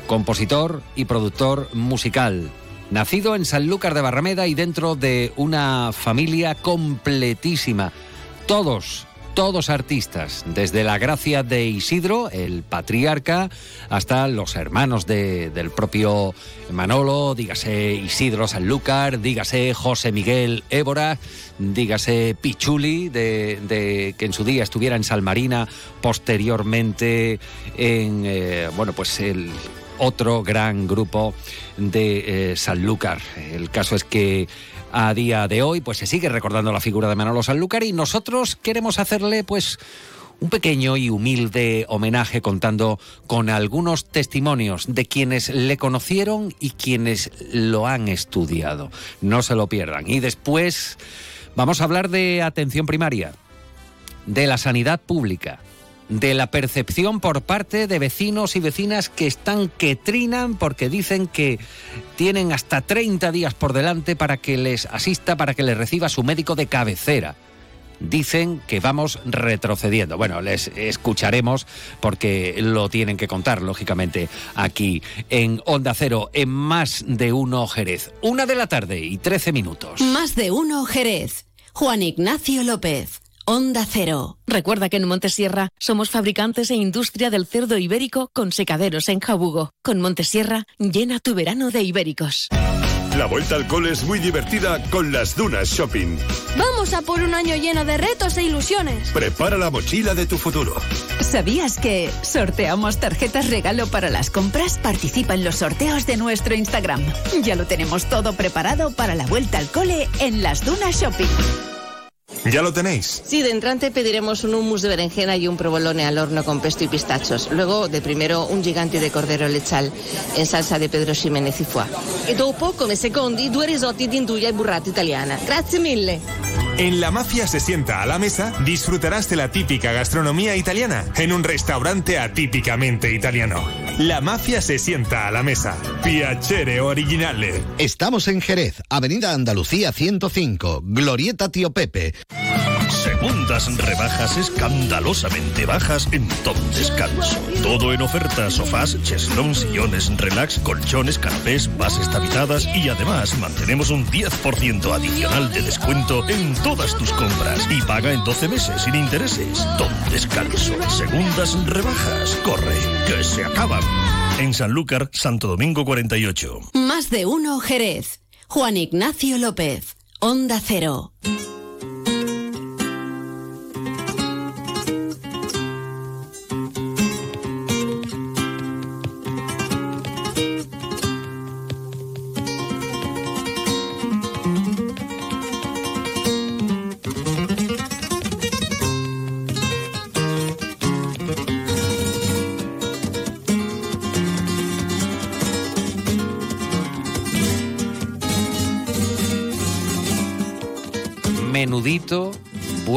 compositor y productor musical. Nacido en Sanlúcar de Barrameda y dentro de una familia completísima. Todos, todos artistas, desde la gracia de Isidro, el patriarca, hasta los hermanos de- del propio Manolo, dígase Isidro Sanlúcar, dígase José Miguel Évora, dígase Pichuli, de, de- que en su día estuviera en Salmarina, posteriormente en, eh, bueno, pues el otro gran grupo de eh, Sanlúcar. El caso es que a día de hoy pues se sigue recordando la figura de Manolo Sanlúcar y nosotros queremos hacerle pues un pequeño y humilde homenaje contando con algunos testimonios de quienes le conocieron y quienes lo han estudiado. No se lo pierdan. Y después vamos a hablar de atención primaria, de la sanidad pública, de la percepción por parte de vecinos y vecinas que están que trinan porque dicen que tienen hasta 30 días por delante para que les asista, para que les reciba su médico de cabecera. Dicen que vamos retrocediendo. Bueno, les escucharemos porque lo tienen que contar, lógicamente, aquí en Onda Cero, en más de uno Jerez. Una de la tarde y 13 minutos. Más de uno Jerez. Juan Ignacio López. Onda Cero. Recuerda que en Montesierra somos fabricantes e industria del cerdo ibérico con secaderos en Jabugo. Con Montesierra, llena tu verano de ibéricos. La vuelta al cole es muy divertida con las Dunas Shopping. Vamos a por un año lleno de retos e ilusiones. Prepara la mochila de tu futuro. ¿Sabías que sorteamos tarjetas regalo para las compras? Participa en los sorteos de nuestro Instagram. Ya lo tenemos todo preparado para la vuelta al cole en las Dunas Shopping. ¿Ya lo tenéis? Sí, de entrante pediremos un hummus de berenjena y un provolone al horno con pesto y pistachos. Luego, de primero, un gigante de cordero lechal en salsa de Pedro Ximénez y foie. E dopo, come secondi, due risotti di induja e burrata italiana. Grazie mille. En La Mafia se sienta a la mesa, disfrutarás de la típica gastronomía italiana en un restaurante atípicamente italiano. La Mafia se sienta a la mesa. Piacere originale. Estamos en Jerez, Avenida Andalucía 105, Glorieta Tío Pepe. Segundas rebajas escandalosamente bajas en Tom Descanso. Todo en oferta, sofás, cheslón, sillones, relax, colchones, canapés, bases tapizadas y además mantenemos un 10% adicional de descuento en todas tus compras y paga en 12 meses sin intereses. Tom Descanso. Segundas rebajas. Corre, que se acaban. En Sanlúcar, Santo Domingo 48. Más de uno Jerez. Juan Ignacio López. Onda Cero.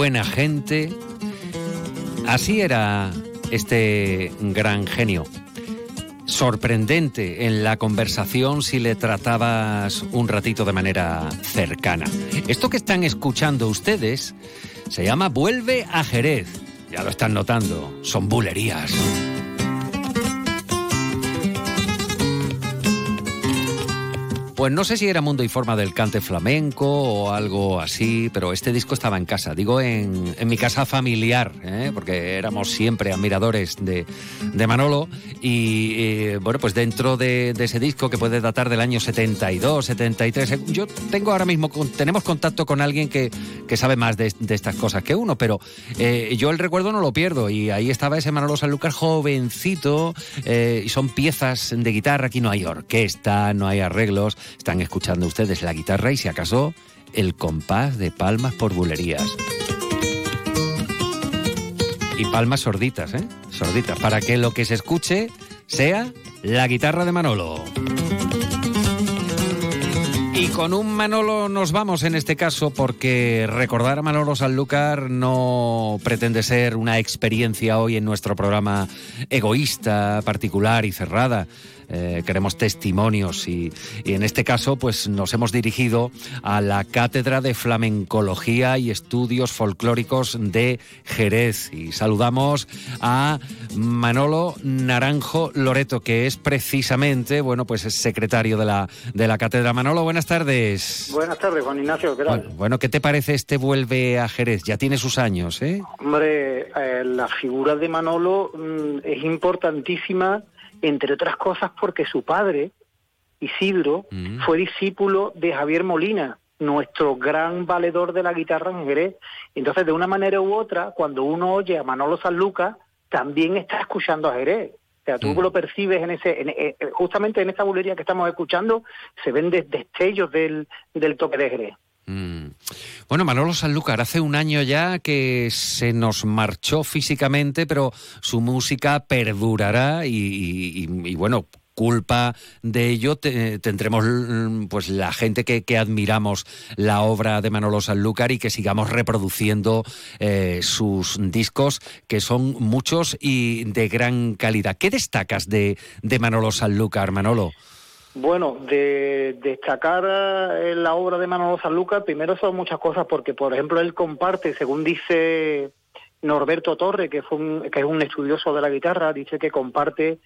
Buena gente. Así era este gran genio. Sorprendente en la conversación si le tratabas un ratito de manera cercana. Esto que están escuchando ustedes se llama Vuelve a Jerez. Ya lo están notando, son bulerías. Pues no sé si era Mundo y Forma del Cante Flamenco o algo así, pero este disco estaba en casa, digo en, en mi casa familiar, ¿eh? porque éramos siempre admiradores de, de Manolo. Y eh, bueno, pues dentro de, ese disco que puede datar del año 72, 73, eh, yo tengo ahora mismo, tenemos contacto con alguien que, que sabe más de, de, estas cosas que uno, pero yo el recuerdo no lo pierdo. Y ahí estaba ese Manolo Sanlúcar jovencito y son piezas de guitarra, aquí no hay orquesta, no hay arreglos, están escuchando ustedes la guitarra y si acaso el compás de palmas por bulerías. Y palmas sorditas, ¿eh? Sorditas, para que lo que se escuche sea la guitarra de Manolo. Y con un Manolo nos vamos en este caso porque recordar a Manolo Sanlúcar no pretende ser una experiencia hoy en nuestro programa egoísta, particular y cerrada. Eh, queremos testimonios y, y, en este caso pues nos hemos dirigido a la Cátedra de Flamencología y Estudios Folclóricos de Jerez y saludamos a Manolo Naranjo Loreto que es precisamente bueno pues es secretario de la, de la Cátedra. Manolo, buenas tardes. Buenas tardes, Juan Ignacio, ¿qué tal? Bueno, bueno, ¿qué te parece este vuelve a Jerez? Ya tiene sus años, ¿eh? Hombre, eh, la figura de Manolo mmm, es importantísima entre otras cosas porque su padre, Isidro, mm. fue discípulo de Javier Molina, nuestro gran valedor de la guitarra en Jerez. Entonces, de una manera u otra, cuando uno oye a Manolo Sanlúcar, también está escuchando a Jerez. O sea, tú mm. lo percibes en ese, en, en, justamente en esta bulería que estamos escuchando, se ven destellos del, del toque de Jerez. Mm. Bueno, Manolo Sanlúcar, hace un año ya que se nos marchó físicamente, pero su música perdurará y, bueno, culpa de ello te, tendremos pues la gente que, que, admiramos la obra de Manolo Sanlúcar y que sigamos reproduciendo eh, sus discos que son muchos y de gran calidad. ¿Qué destacas de, de Manolo Sanlúcar, Manolo? Bueno, de destacar eh, la obra de Manolo Sanlúcar, primero son muchas cosas, porque, por ejemplo, él comparte, según dice Norberto Torre, que, fue un, que es un estudioso de la guitarra, dice que comparte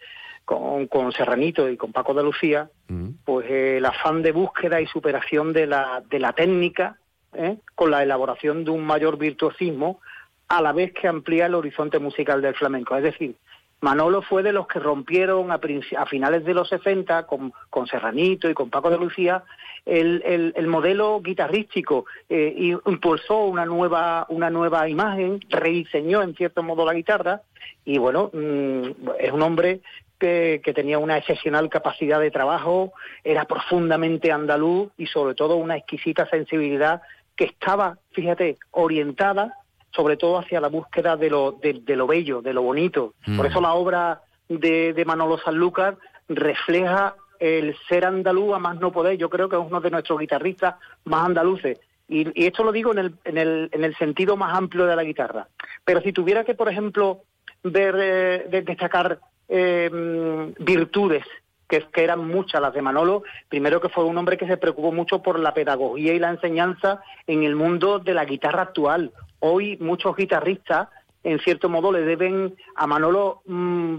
con, con Serranito y con Paco de Lucía, mm. pues eh, el afán de búsqueda y superación de la, de la técnica, ¿eh? con la elaboración de un mayor virtuosismo, a la vez que amplía el horizonte musical del flamenco. Es decir, Manolo fue de los que rompieron a, finales de los 60 con, Serranito y con Paco de Lucía el, el, el modelo guitarrístico eh, y impulsó una nueva, una nueva imagen, rediseñó en cierto modo la guitarra y bueno, mm, es un hombre que, que, tenía una excepcional capacidad de trabajo, era profundamente andaluz y sobre todo una exquisita sensibilidad que estaba, fíjate, orientada sobre todo hacia la búsqueda de lo, de, lo bello, de lo bonito. Por eso mm. la obra de, de Manolo Sanlúcar refleja el ser andaluz a más no poder. Yo creo que es uno de nuestros guitarristas más andaluces. Y, esto lo digo en el, en, el, en el sentido más amplio de la guitarra. Pero si tuviera que, por ejemplo, ver, eh, destacar eh, virtudes que, que, eran muchas las de Manolo. Primero que fue un hombre que se preocupó mucho por la pedagogía y la enseñanza en el mundo de la guitarra actual. Hoy muchos guitarristas, en cierto modo, le deben a Manolo mm,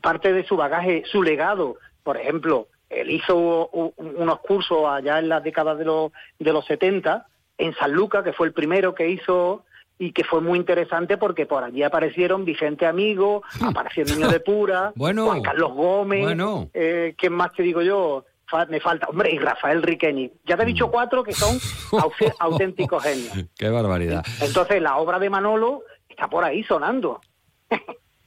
parte de su bagaje, su legado. Por ejemplo, él hizo unos cursos allá en las décadas de los, de los 70 en San Lucas, que fue el primero que hizo y que fue muy interesante porque por allí aparecieron Vicente Amigo, apareció Niño de Pura, [laughs] Juan Carlos Gómez, bueno. eh, ¿quién más te digo yo? Me falta, hombre, y Rafael Riqueni. Ya te he dicho cuatro que son [laughs] auténticos genios. Qué barbaridad. Entonces la obra de Manolo está por ahí sonando.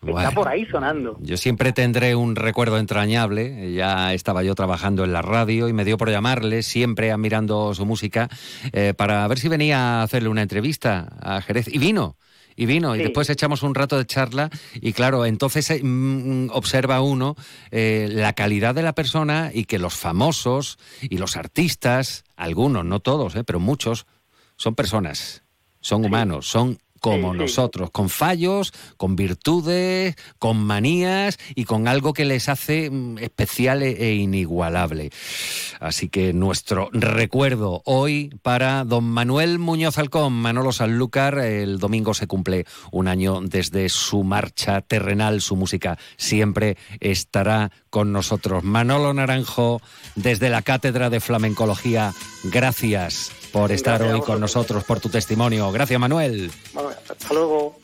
Está por ahí sonando. Yo siempre tendré un recuerdo entrañable. Ya estaba yo trabajando en la radio y me dio por llamarle, siempre admirando su música, eh, para ver si venía a hacerle una entrevista a Jerez. Y vino. Y vino, y después echamos un rato de charla, y claro, entonces eh, mm, observa uno eh, la calidad de la persona y que los famosos y los artistas, algunos, no todos, pero muchos, son personas, son humanos, son como nosotros, con fallos, con virtudes, con manías y con algo que les hace mm, especial e, e inigualable. Así que nuestro recuerdo hoy para don Manuel Muñoz Alcón, Manolo Sanlúcar, el domingo se cumple un año desde su marcha terrenal, su música siempre estará con nosotros. Manolo Naranjo, desde la Cátedra de Flamencología, gracias por estar hoy con nosotros, por tu testimonio. Gracias, Manuel. hasta luego.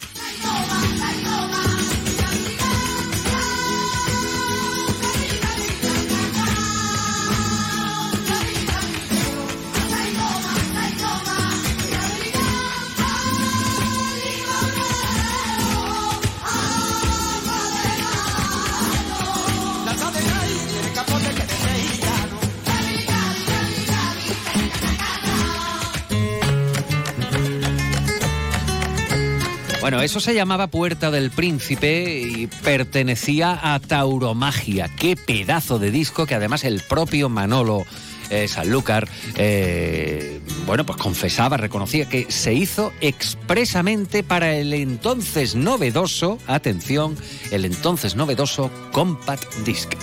Bueno, eso se llamaba Puerta del Príncipe y pertenecía a Tauromagia. Qué pedazo de disco que además el propio Manolo eh, Sanlúcar, eh, bueno, pues confesaba, reconocía que se hizo expresamente para el entonces novedoso, atención, el entonces novedoso Compact Disc.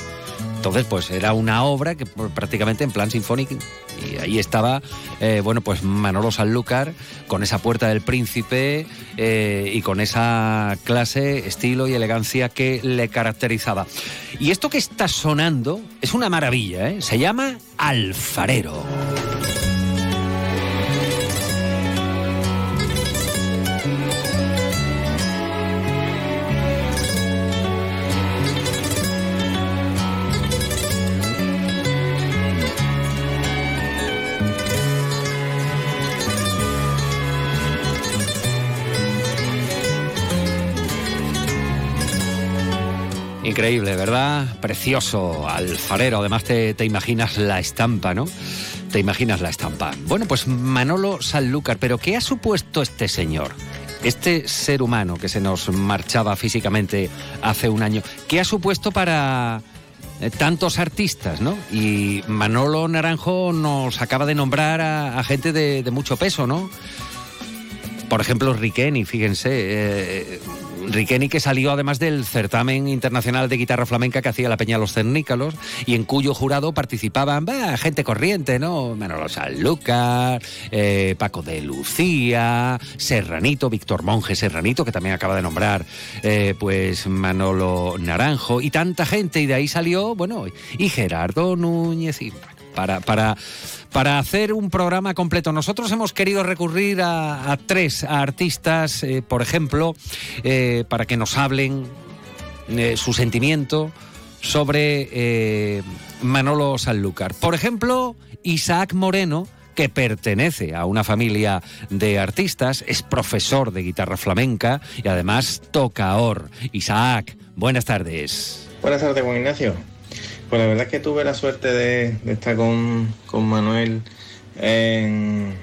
Entonces, pues era una obra que prácticamente en plan sinfónico y ahí estaba, eh, bueno, pues Manolo Sanlúcar con esa puerta del príncipe eh, y con esa clase, estilo y elegancia que le caracterizaba. Y esto que está sonando es una maravilla, ¿eh? se llama Alfarero. Increíble, ¿verdad? Precioso, alfarero. Además te, te, imaginas la estampa, ¿no? Te imaginas la estampa. Bueno, pues Manolo Sanlúcar, pero ¿qué ha supuesto este señor? Este ser humano que se nos marchaba físicamente hace un año, ¿qué ha supuesto para eh, tantos artistas, ¿no? Y Manolo Naranjo nos acaba de nombrar a, gente de, mucho peso, ¿no? Por ejemplo, Riqueni, fíjense, eh, Riqueni que salió además del certamen internacional de guitarra flamenca que hacía la Peña Los Cernícalos y en cuyo jurado participaban gente corriente, ¿no? Manolo Sanlúcar, eh, Paco de Lucía, Serranito, Víctor Monge Serranito, que también acaba de nombrar, eh, pues Manolo Naranjo y tanta gente y de ahí salió, bueno, y Gerardo Núñez y para, para para hacer un programa completo. Nosotros hemos querido recurrir a, tres artistas, eh, por ejemplo, eh, para que nos hablen eh, su sentimiento sobre Manolo Sanlúcar. Por ejemplo, Isaac Moreno, que pertenece a una familia de artistas, es profesor de guitarra flamenca y además toca or. Isaac, buenas tardes. Buenas tardes, Juan Ignacio. Pues la verdad es que tuve la suerte de, estar con, Manuel en,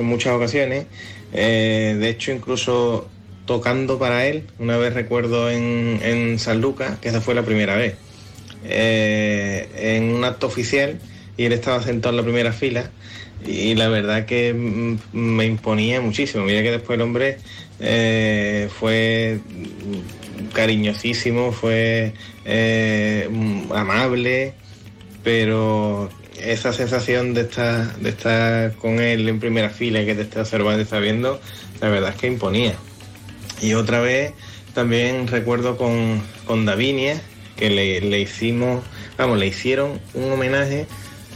muchas ocasiones. Eh, de hecho, incluso tocando para él, una vez recuerdo en, en San Lucas, que esa fue la primera vez, eh, en un acto oficial y él estaba sentado en la primera fila y la verdad que me imponía muchísimo. Mira que después el hombre eh, fue cariñosísimo, fue eh, amable, pero esa sensación de estar, de estar con él en primera fila y que te esté observando y está viendo, la verdad es que imponía. Y otra vez también recuerdo con, con Davinia, que le, le hicimos, vamos, le hicieron un homenaje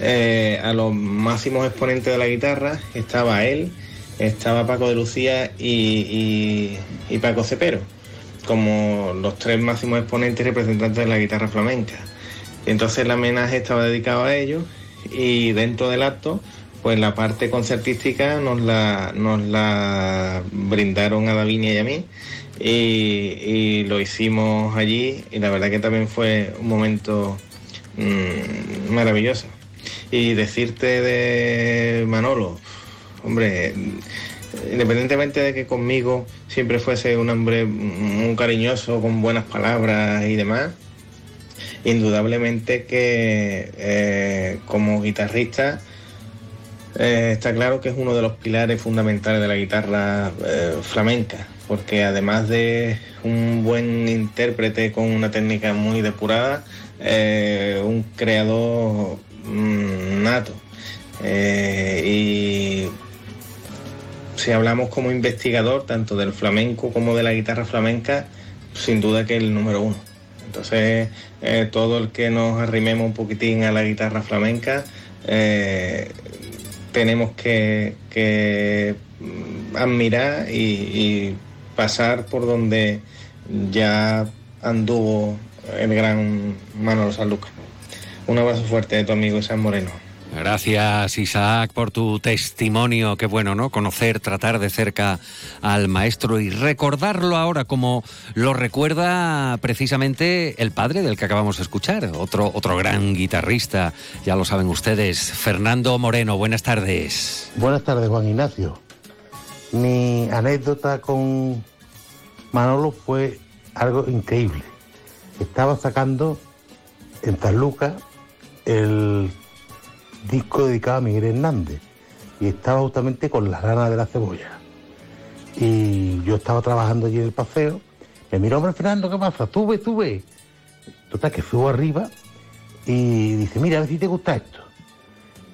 eh, a los máximos exponentes de la guitarra. Estaba él, estaba Paco de Lucía y, Paco Cepero, como los tres máximos exponentes representantes de la guitarra flamenca. Entonces el homenaje estaba dedicado a ellos y dentro del acto, pues la parte concertística nos la, nos la brindaron a Davinia y a mí y, lo hicimos allí y la verdad que también fue un momento mm, maravilloso. Y decirte de Manolo, hombre, independientemente de que conmigo siempre fuese un hombre muy cariñoso, con buenas palabras y demás, indudablemente que eh, como guitarrista eh, está claro que es uno de los pilares fundamentales de la guitarra eh, flamenca, porque además de un buen intérprete con una técnica muy depurada, un creador Mm, nato. Y si hablamos como investigador, tanto del flamenco como de la guitarra flamenca, sin duda que el número uno. Entonces, eh, todo el que nos arrimemos un poquitín a la guitarra flamenca, eh, tenemos que, admirar y, pasar por donde ya anduvo el gran Manolo Sanlúcar. Un abrazo fuerte de tu amigo San Moreno. Gracias Isaac por tu testimonio. Qué bueno, ¿no? Conocer, tratar de cerca al maestro y recordarlo ahora como lo recuerda precisamente el padre del que acabamos de escuchar, otro, otro gran guitarrista, ya lo saben ustedes, Fernando Moreno. Buenas tardes. Buenas tardes, Juan Ignacio. Mi anécdota con Manolo fue algo increíble. Estaba sacando en San Lucas el disco dedicado a Miguel Hernández y estaba justamente con las ranas de la cebolla. Y yo estaba trabajando allí en el paseo, me miró, hombre Fernando, ¿qué pasa? Sube, sube. Total, que subo arriba y dice, mira, a ver si te gusta esto.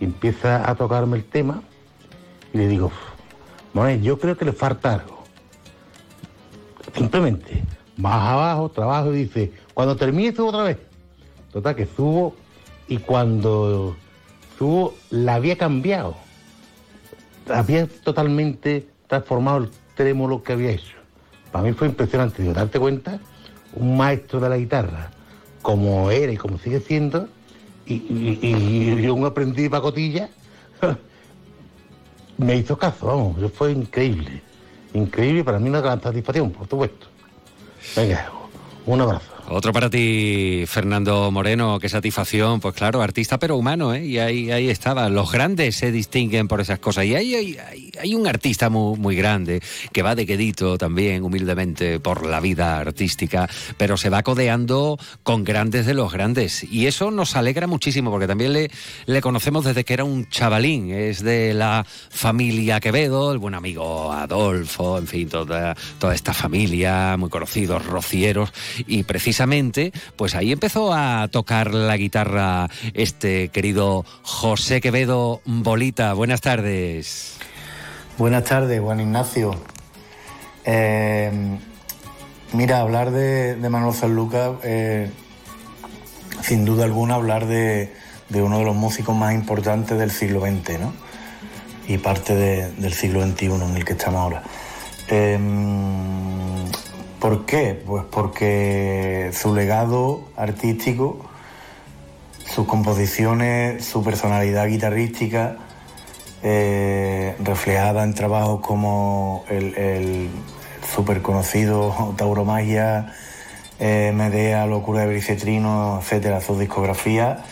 Y empieza a tocarme el tema y le digo, Monet, yo creo que le falta algo. Simplemente, más abajo, trabajo y dice, cuando termine subo otra vez. Total, que subo y cuando subo la había cambiado. Había totalmente transformado el trémolo que había hecho. Para mí fue impresionante, digo, darte cuenta, un maestro de la guitarra, como era y como sigue siendo, y, yo un aprendiz pacotilla, [laughs] me hizo caso, vamos, fue increíble. Increíble, para mí una gran satisfacción, por supuesto. Venga, un abrazo. Otro para ti, Fernando Moreno, qué satisfacción, pues claro, artista pero humano, ¿eh? Y ahí, ahí estaba, los grandes se distinguen por esas cosas. Y ahí hay, hay, un artista muy, muy, grande que va de quedito también, humildemente, por la vida artística, pero se va codeando con grandes de los grandes. Y eso nos alegra muchísimo, porque también le, le conocemos desde que era un chavalín, es de la familia Quevedo, el buen amigo Adolfo, en fin, toda, toda esta familia, muy conocidos, rocieros, y precisamente precisamente, pues ahí empezó a tocar la guitarra este querido José Quevedo Bolita. Buenas tardes. Buenas tardes, Juan Ignacio. Eh, mira, hablar de, Manuel Sanlúcar, eh, sin duda alguna, hablar de, uno de los músicos más importantes del siglo XX, ¿no? Y parte del siglo XXI en el que estamos ahora. Eh, ¿Por qué? Pues porque su legado artístico, sus composiciones, su personalidad guitarrística, eh, reflejada en trabajos como el, el súper conocido [laughs] Tauromagia, eh, Medea, Locura de Bricetrino, etcétera, su discografía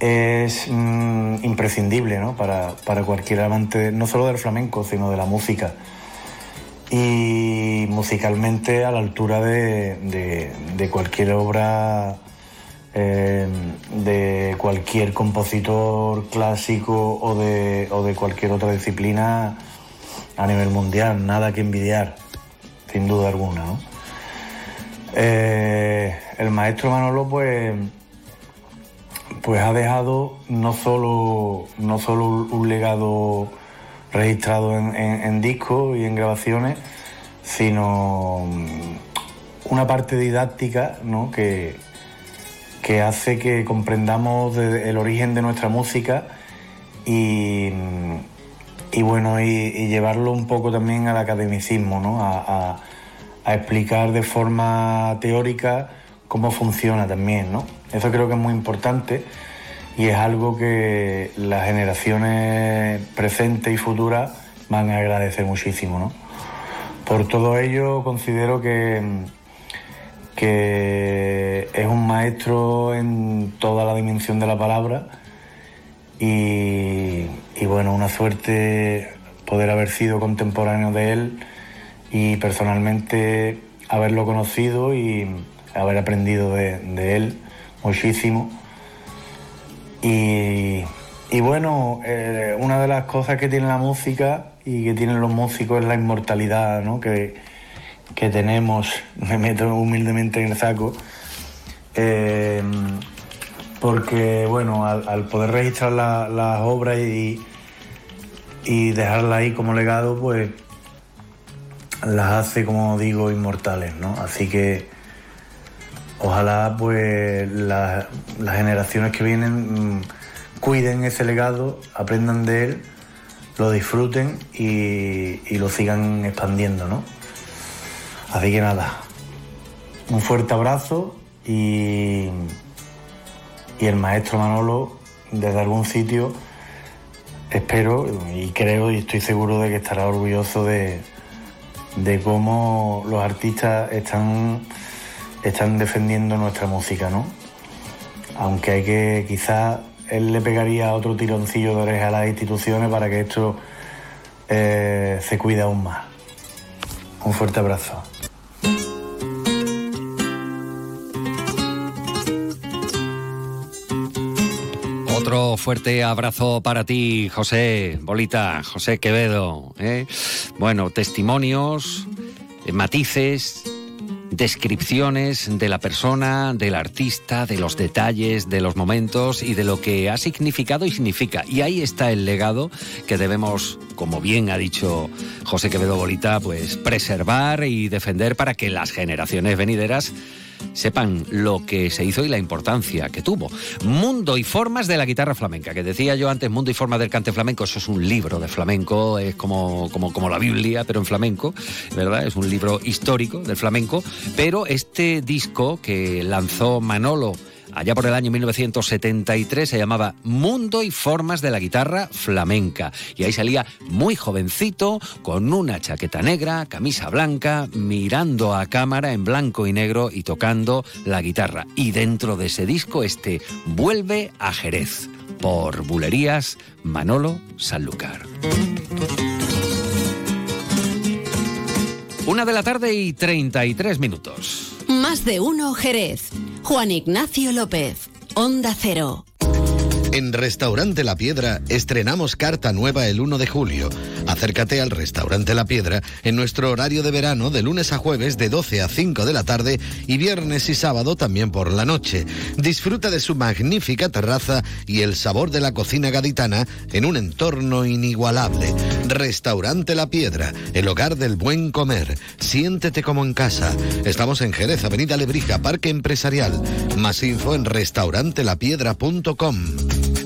es mm, imprescindible ¿no? para, para cualquier amante, no solo del flamenco, sino de la música. Y musicalmente a la altura de, de- cualquier obra eh, de cualquier compositor clásico o de, o de cualquier otra disciplina a nivel mundial, nada que envidiar, sin duda alguna. Eh, el maestro Manolo, pues, pues ha dejado no solo, no solo un legado registrado en, en- discos y en grabaciones, sino mm, una parte didáctica ¿no? que, que hace que comprendamos el origen de nuestra música y, y bueno, y, y llevarlo un poco también al academicismo, ¿no? A, a- a explicar de forma teórica cómo funciona también, ¿no? Eso creo que es muy importante y es algo que las generaciones presentes y futuras van a agradecer muchísimo, ¿no? Por todo ello considero que, que es un maestro en toda la dimensión de la palabra y, y bueno, una suerte poder haber sido contemporáneo de él y personalmente haberlo conocido y haber aprendido de, de él muchísimo. Y, bueno, eh, una de las cosas que tiene la música y que tienen los músicos es la inmortalidad ¿no? que, que tenemos. [laughs] Me meto humildemente en el saco. Eh, porque bueno, al, poder registrar la- las obras y, y dejarlas ahí como legado, pues las hace, como digo, inmortales, ¿no? Así que ojalá pues la- las generaciones que vienen mm, cuiden ese legado, aprendan de él, lo disfruten y, y lo sigan expandiendo, ¿no? Así que nada, un fuerte abrazo y, y el maestro Manolo desde algún sitio espero y creo y estoy seguro de que estará orgulloso de, de cómo los artistas están, están defendiendo nuestra música, ¿no? Aunque hay que, quizás él le pegaría otro tironcillo de oreja a las instituciones para que esto eh, se cuide aún más. Un fuerte abrazo. Otro fuerte abrazo para ti, José Bolita, José Quevedo. ¿eh? Bueno, testimonios, eh, matices, descripciones de la persona, del artista, de los detalles, de los momentos y de lo que ha significado y significa. Y ahí está el legado que debemos, como bien ha dicho José Quevedo Bolita, pues preservar y defender para que las generaciones venideras sepan lo que se hizo y la importancia que tuvo. Mundo y formas de la guitarra flamenca, que decía yo antes, Mundo y formas del cante flamenco, eso es un libro de flamenco, es como, como, como la Biblia, pero en flamenco, ¿verdad? Es un libro histórico del flamenco, pero este disco que lanzó Manolo allá por el año 1973 se llamaba Mundo y Formas de la Guitarra Flamenca. Y ahí salía muy jovencito, con una chaqueta negra, camisa blanca, mirando a cámara en blanco y negro y tocando la guitarra. Y dentro de ese disco este Vuelve a Jerez, por Bulerías Manolo Sanlúcar. Una de la tarde y 33 minutos. Más de uno Jerez. Juan Ignacio López. Onda Cero. En Restaurante La Piedra estrenamos carta nueva el 1 de julio. Acércate al Restaurante La Piedra en nuestro horario de verano de lunes a jueves de 12 a 5 de la tarde y viernes y sábado también por la noche. Disfruta de su magnífica terraza y el sabor de la cocina gaditana en un entorno inigualable. Restaurante La Piedra, el hogar del buen comer. Siéntete como en casa. Estamos en Jerez, Avenida Lebrija, Parque Empresarial. Más info en restaurantelapiedra.com.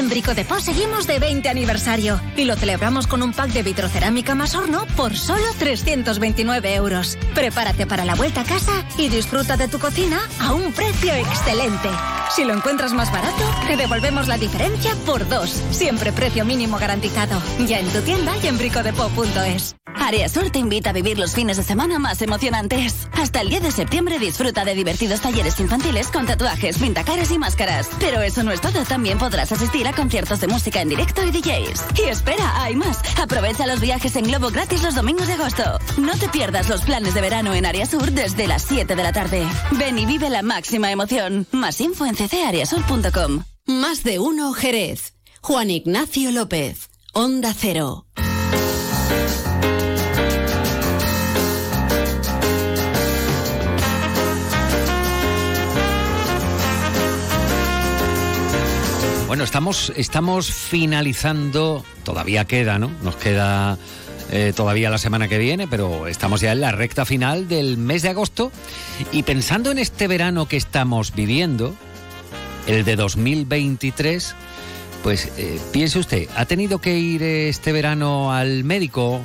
En Brico de Po seguimos de 20 aniversario y lo celebramos con un pack de vitrocerámica más horno por solo 329 euros. Prepárate para la vuelta a casa y disfruta de tu cocina a un precio excelente. Si lo encuentras más barato, te devolvemos la diferencia por dos. Siempre precio mínimo garantizado. Ya en tu tienda y en bricodepo.es. Área Sur te invita a vivir los fines de semana más emocionantes. Hasta el 10 de septiembre disfruta de divertidos talleres infantiles con tatuajes, pintacaras y máscaras. Pero eso no es todo, también podrás asistir a conciertos de música en directo y DJs. Y espera, hay más. Aprovecha los viajes en globo gratis los domingos de agosto. No te pierdas los planes de verano en Área Sur desde las 7 de la tarde. Ven y vive la máxima emoción. Más info en ccareasur.com. Más de uno Jerez. Juan Ignacio López. Onda Cero. Bueno, estamos, estamos finalizando, todavía queda, ¿no? Nos queda eh, todavía la semana que viene, pero estamos ya en la recta final del mes de agosto y pensando en este verano que estamos viviendo, el de 2023, pues eh, piense usted, ¿ha tenido que ir este verano al médico?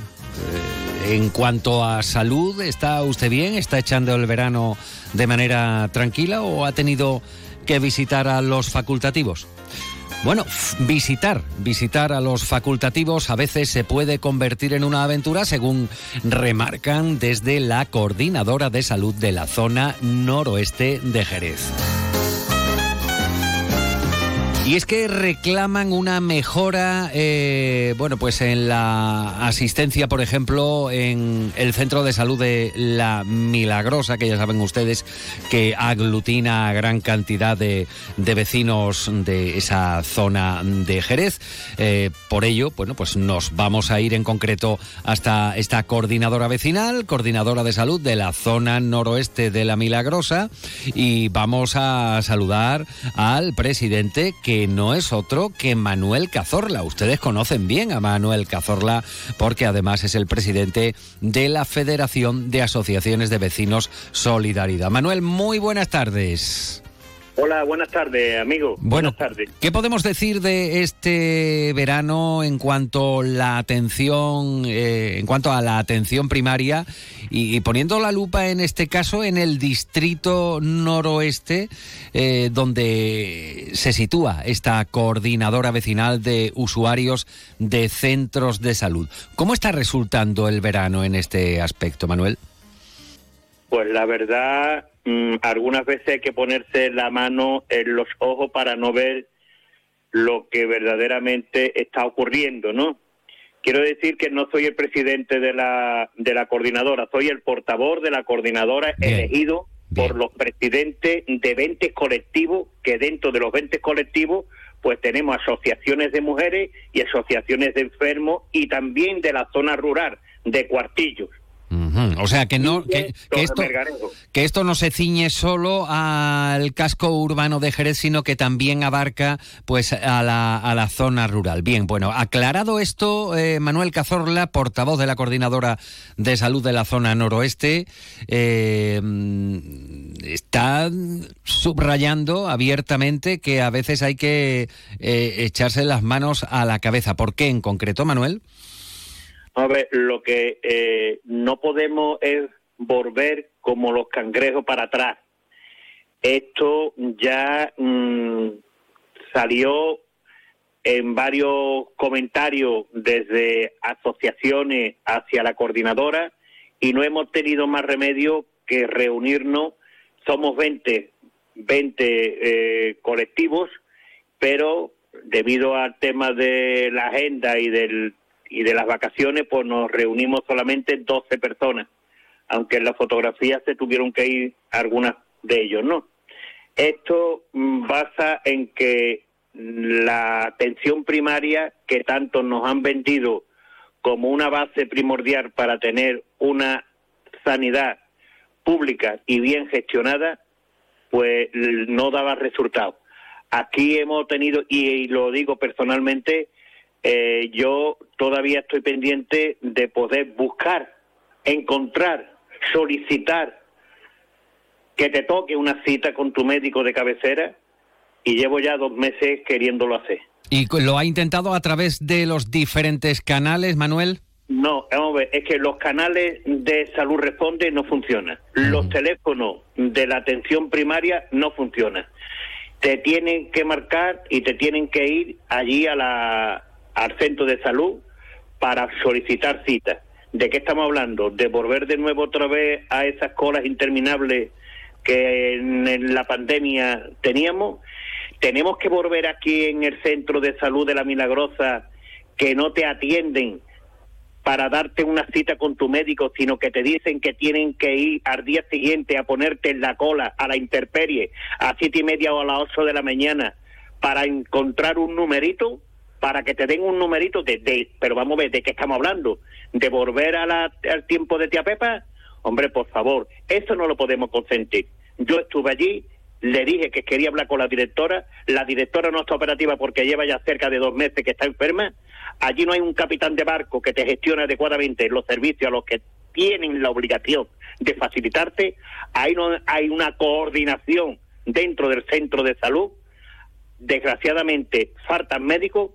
Eh, en cuanto a salud, ¿está usted bien? ¿Está echando el verano de manera tranquila o ha tenido que visitar a los facultativos? Bueno, visitar, visitar a los facultativos a veces se puede convertir en una aventura, según remarcan desde la Coordinadora de Salud de la zona noroeste de Jerez. Y es que reclaman una mejora, eh, bueno, pues en la asistencia, por ejemplo, en el centro de salud de La Milagrosa, que ya saben ustedes que aglutina a gran cantidad de, de vecinos de esa zona de Jerez. Eh, por ello, bueno, pues nos vamos a ir en concreto hasta esta coordinadora vecinal, coordinadora de salud de la zona noroeste de La Milagrosa, y vamos a saludar al presidente que no es otro que Manuel Cazorla. Ustedes conocen bien a Manuel Cazorla porque además es el presidente de la Federación de Asociaciones de Vecinos Solidaridad. Manuel, muy buenas tardes. Hola, buenas tardes, amigo. Bueno, buenas tardes. ¿qué podemos decir de este verano en cuanto la atención, eh, en cuanto a la atención primaria y, y, poniendo la lupa en este caso en el distrito noroeste, eh, donde se sitúa esta coordinadora vecinal de usuarios de centros de salud? ¿Cómo está resultando el verano en este aspecto, Manuel? Pues la verdad, mmm, algunas veces hay que ponerse la mano en los ojos para no ver lo que verdaderamente está ocurriendo, ¿no? Quiero decir que no soy el presidente de la, de la coordinadora, soy el portavoz de la coordinadora Bien. elegido Bien. por los presidentes de 20 colectivos, que dentro de los 20 colectivos pues tenemos asociaciones de mujeres y asociaciones de enfermos y también de la zona rural, de cuartillos. Uh -huh. O sea, que, no, que, que, esto, que esto no se ciñe solo al casco urbano de Jerez, sino que también abarca pues a la, a la zona rural. Bien, bueno, aclarado esto, eh, Manuel Cazorla, portavoz de la Coordinadora de Salud de la zona noroeste, eh, está subrayando abiertamente que a veces hay que eh, echarse las manos a la cabeza. ¿Por qué en concreto, Manuel? A ver, lo que eh, no podemos es volver como los cangrejos para atrás. Esto ya mmm, salió en varios comentarios desde asociaciones hacia la coordinadora y no hemos tenido más remedio que reunirnos. Somos 20, 20 eh, colectivos, pero debido al tema de la agenda y del y de las vacaciones pues nos reunimos solamente 12 personas, aunque en la fotografía se tuvieron que ir algunas de ellos, ¿no? Esto basa en que la atención primaria que tanto nos han vendido como una base primordial para tener una sanidad pública y bien gestionada, pues no daba resultado. Aquí hemos tenido, y, lo digo personalmente, eh, yo todavía estoy pendiente de poder buscar, encontrar, solicitar que te toque una cita con tu médico de cabecera y llevo ya dos meses queriéndolo hacer. ¿Y lo ha intentado a través de los diferentes canales, Manuel? No, vamos a ver, es que los canales de salud responde no funcionan. Los teléfonos de la atención primaria no funcionan. Te tienen que marcar y te tienen que ir allí a la, al centro de salud para solicitar cita. ¿De qué estamos hablando? ¿De volver de nuevo otra vez a esas colas interminables que en la pandemia teníamos? ¿Tenemos que volver aquí en el centro de salud de la Milagrosa que no te atienden para darte una cita con tu médico, sino que te dicen que tienen que ir al día siguiente a ponerte en la cola a la interperie a siete y media o a las ocho de la mañana para encontrar un numerito, para que te den un numerito de, pero vamos a ver, ¿de qué estamos hablando? ¿De volver a la, al tiempo de tía Pepa? Hombre, por favor, eso no lo podemos consentir. Yo estuve allí, le dije que quería hablar con la directora, la directora no está operativa porque lleva ya cerca de dos meses que está enferma, Allí no hay un capitán de barco que te gestione adecuadamente los servicios a los que tienen la obligación de facilitarte. Ahí no hay una coordinación dentro del centro de salud. Desgraciadamente faltan médicos,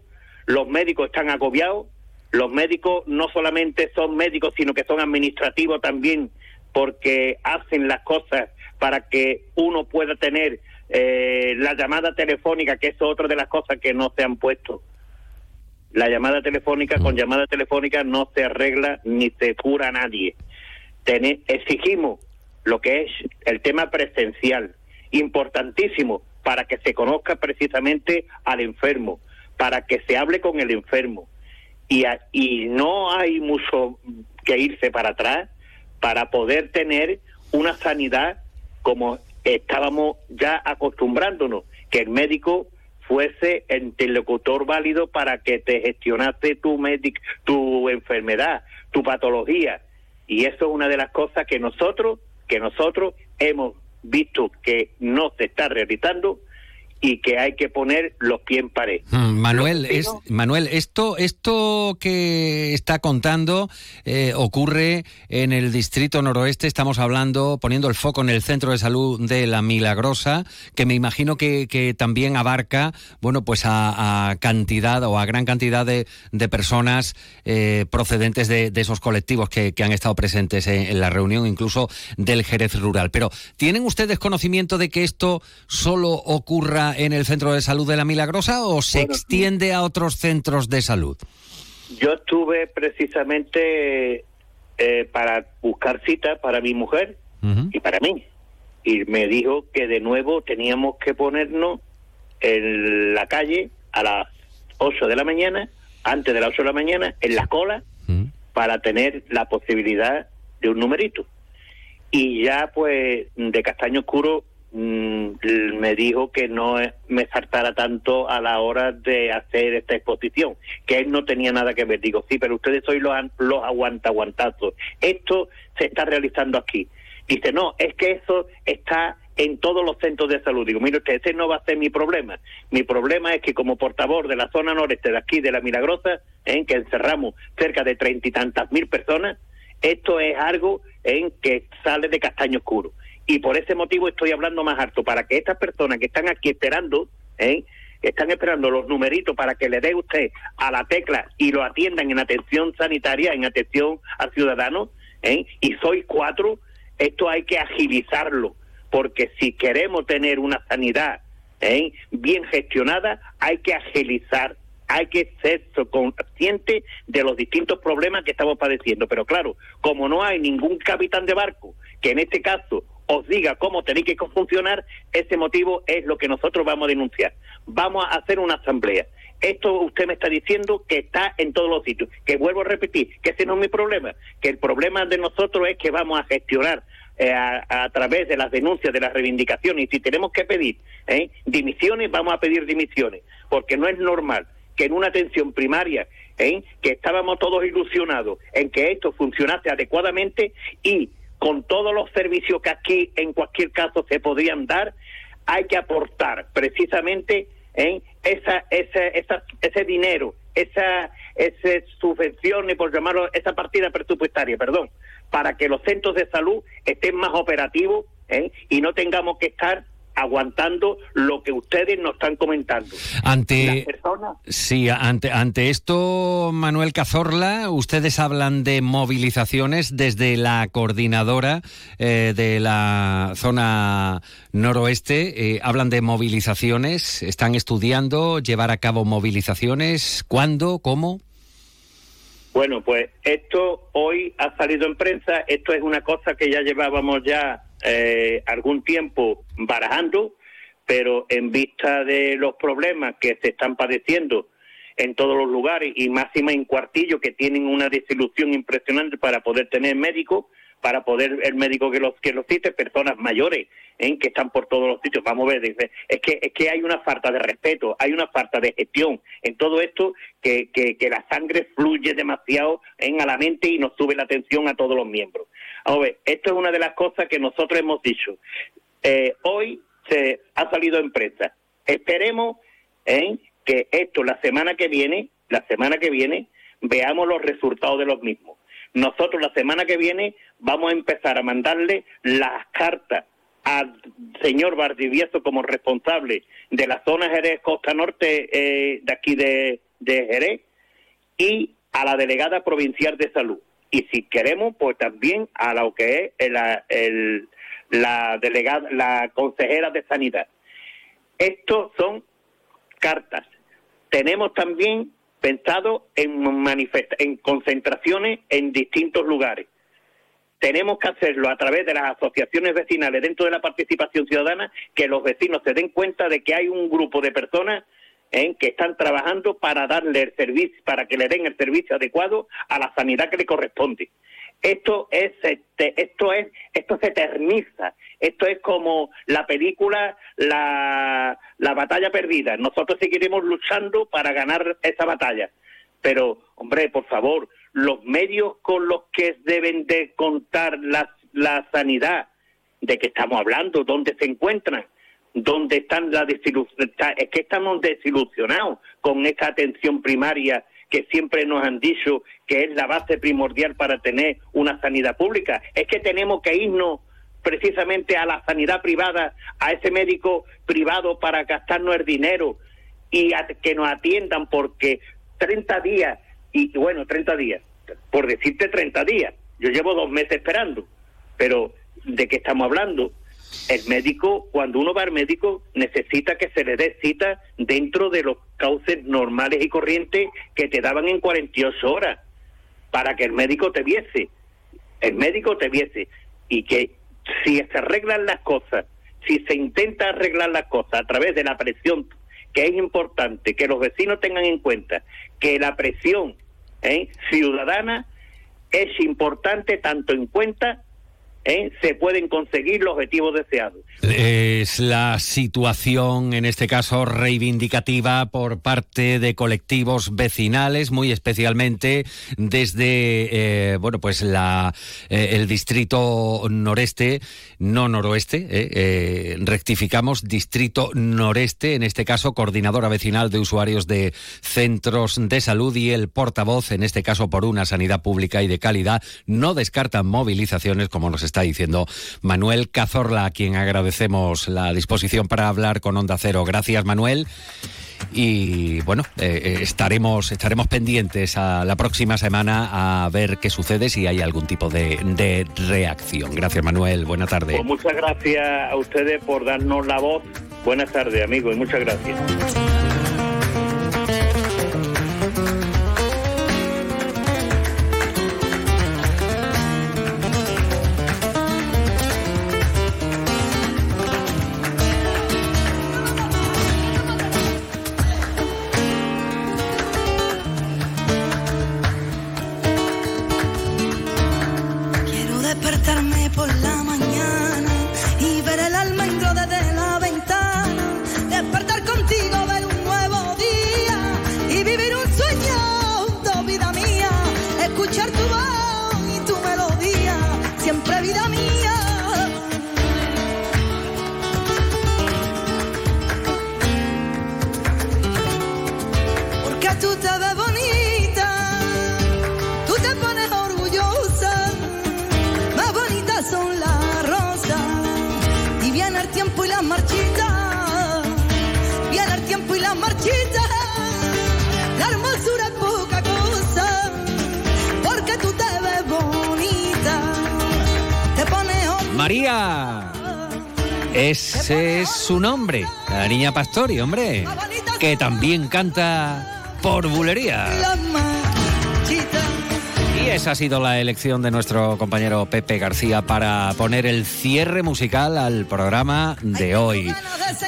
los médicos están agobiados, los médicos no solamente son médicos, sino que son administrativos también, porque hacen las cosas para que uno pueda tener eh, la llamada telefónica, que es otra de las cosas que no se han puesto. La llamada telefónica con llamada telefónica no se arregla ni se cura a nadie. exigimos lo que es el tema presencial, importantísimo para que se conozca precisamente al enfermo, para que se hable con el enfermo. Y, y no hay mucho que irse para atrás para poder tener una sanidad como estábamos ya acostumbrándonos, que el médico fuese interlocutor válido para que te gestionase tu, medic, tu enfermedad, tu patología. Y eso es una de las cosas que nosotros, que nosotros hemos visto que no se está realizando y que hay que poner los pies en pared. Mm, Manuel, es, Manuel, esto, esto que está contando eh, ocurre en el distrito noroeste. Estamos hablando, poniendo el foco en el centro de salud de la Milagrosa, que me imagino que, también abarca, bueno, pues a, cantidad o a gran cantidad de, personas eh, procedentes de, esos colectivos que, han estado presentes en, en la reunión, incluso del Jerez Rural. Pero ¿tienen ustedes conocimiento de que esto solo ocurra en el centro de salud de la Milagrosa o se extiende a otros centros de salud? Yo estuve precisamente eh, para buscar cita para mi mujer y para mí. Y me dijo que de nuevo teníamos que ponernos en la calle a las 8 de la mañana, antes de las 8 de la mañana, en la cola, para tener la posibilidad de un numerito. Y ya pues de castaño oscuro me dijo que no me saltara tanto a la hora de hacer esta exposición, que él no tenía nada que ver. Digo, sí, pero ustedes sois los, los aguanta aguantazos. Esto se está realizando aquí. Dice, no, es que eso está en todos los centros de salud. Digo, mire usted, ese no va a ser mi problema. Mi problema es que como portavoz de la zona noreste de aquí, de la Milagrosa, en que encerramos cerca de treinta y tantas mil personas, esto es algo en que sale de castaño oscuro y por ese motivo estoy hablando más alto, para que estas personas que están aquí esperando, ¿eh? están esperando los numeritos para que le dé usted a la tecla y lo atiendan en atención sanitaria, en atención al ciudadano, ¿eh? y soy cuatro, esto hay que agilizarlo, porque si queremos tener una sanidad ¿eh? bien gestionada, hay que agilizar hay que ser consciente de los distintos problemas que estamos padeciendo. Pero claro, como no hay ningún capitán de barco que en este caso os diga cómo tenéis que funcionar, ese motivo es lo que nosotros vamos a denunciar. Vamos a hacer una asamblea. Esto usted me está diciendo que está en todos los sitios. Que vuelvo a repetir, que ese no es mi problema. Que el problema de nosotros es que vamos a gestionar eh, a, través de las denuncias, de las reivindicaciones. Y si tenemos que pedir ¿eh? dimisiones, vamos a pedir dimisiones. Porque no es normal que en una atención primaria, ¿eh? que estábamos todos ilusionados en que esto funcionase adecuadamente y con todos los servicios que aquí en cualquier caso se podrían dar, hay que aportar precisamente en esa, esa, esa, ese dinero, esa, esa subvención, por llamarlo, esa partida presupuestaria, perdón, para que los centros de salud estén más operativos ¿eh? y no tengamos que estar aguantando lo que ustedes nos están comentando. Ante, sí, ante, ante esto, Manuel Cazorla, ustedes hablan de movilizaciones desde la coordinadora eh, de la zona noroeste. Eh, hablan de movilizaciones, están estudiando llevar a cabo movilizaciones. ¿Cuándo? ¿Cómo? Bueno, pues esto hoy ha salido en prensa, esto es una cosa que ya llevábamos ya eh, algún tiempo barajando, pero en vista de los problemas que se están padeciendo en todos los lugares y máxima en Cuartillo que tienen una desilusión impresionante para poder tener médicos, para poder el médico que los que los cite, personas mayores ¿eh? que están por todos los sitios. Vamos a ver, es que es que hay una falta de respeto, hay una falta de gestión en todo esto que, que, que la sangre fluye demasiado en a la mente y nos sube la tensión a todos los miembros. A ver, esto es una de las cosas que nosotros hemos dicho. Eh, hoy se ha salido en prensa. Esperemos ¿eh? que esto la semana que viene, la semana que viene, veamos los resultados de los mismos. Nosotros la semana que viene vamos a empezar a mandarle las cartas al señor Valdivieso como responsable de la zona Jerez Costa Norte eh, de aquí de, Jerez y a la delegada provincial de salud. Y si queremos, pues también a lo que es la delegada, la consejera de sanidad. Estos son cartas. Tenemos también pensado en, en concentraciones en distintos lugares. Tenemos que hacerlo a través de las asociaciones vecinales dentro de la participación ciudadana, que los vecinos se den cuenta de que hay un grupo de personas ¿eh? que están trabajando para darle el servicio, para que le den el servicio adecuado a la sanidad que le corresponde. Esto es, este, esto es, esto se eterniza. Esto es como la película la, la batalla perdida. Nosotros seguiremos luchando para ganar esa batalla. Pero, hombre, por favor, los medios con los que deben de contar la, la sanidad, de que estamos hablando, dónde se encuentran, dónde están la desilusión, es que estamos desilusionados con esta atención primaria que siempre nos han dicho que es la base primordial para tener una sanidad pública. Es que tenemos que irnos precisamente a la sanidad privada, a ese médico privado para gastarnos el dinero y que nos atiendan porque 30 días, y bueno, 30 días, por decirte 30 días, yo llevo dos meses esperando, pero ¿de qué estamos hablando? El médico, cuando uno va al médico, necesita que se le dé cita dentro de los cauces normales y corrientes que te daban en 48 horas, para que el médico te viese. El médico te viese. Y que si se arreglan las cosas, si se intenta arreglar las cosas a través de la presión, que es importante que los vecinos tengan en cuenta que la presión ¿eh? ciudadana es importante tanto en cuenta ¿eh? se pueden conseguir los objetivos deseados. Es la situación, en este caso, reivindicativa por parte de colectivos vecinales, muy especialmente desde, eh, bueno, pues la, eh, el distrito noreste, no noroeste, rectificamos, distrito noreste, en este caso, coordinadora vecinal de usuarios de centros de salud y el portavoz, en este caso, por una sanidad pública y de calidad, no descartan movilizaciones, como nos está diciendo Manuel Cazorla, a quien agradecemos la disposición para hablar con Onda Cero. Gracias, Manuel. Y bueno, eh, eh, estaremos, estaremos pendientes a la próxima semana a ver qué sucede, si hay algún tipo de, de reacción. Gracias, Manuel. Buenas tardes. Pues muchas gracias a ustedes por darnos la voz. Buenas tardes, amigos, y muchas gracias. Su nombre, la niña Pastori, hombre, que también canta por bulería. Y esa ha sido la elección de nuestro compañero Pepe García para poner el cierre musical al programa de hoy.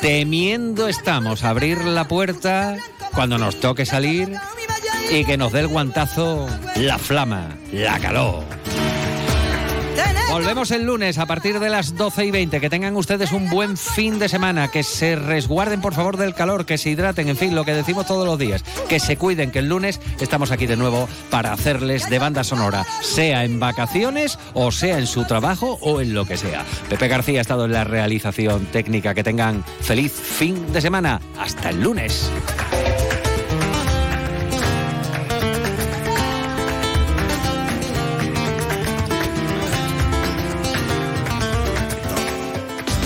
Temiendo estamos abrir la puerta cuando nos toque salir y que nos dé el guantazo la flama, la calor. Volvemos el lunes a partir de las 12 y 20. Que tengan ustedes un buen fin de semana. Que se resguarden, por favor, del calor. Que se hidraten. En fin, lo que decimos todos los días. Que se cuiden. Que el lunes estamos aquí de nuevo para hacerles de banda sonora. Sea en vacaciones o sea en su trabajo o en lo que sea. Pepe García ha estado en la realización técnica. Que tengan feliz fin de semana. Hasta el lunes.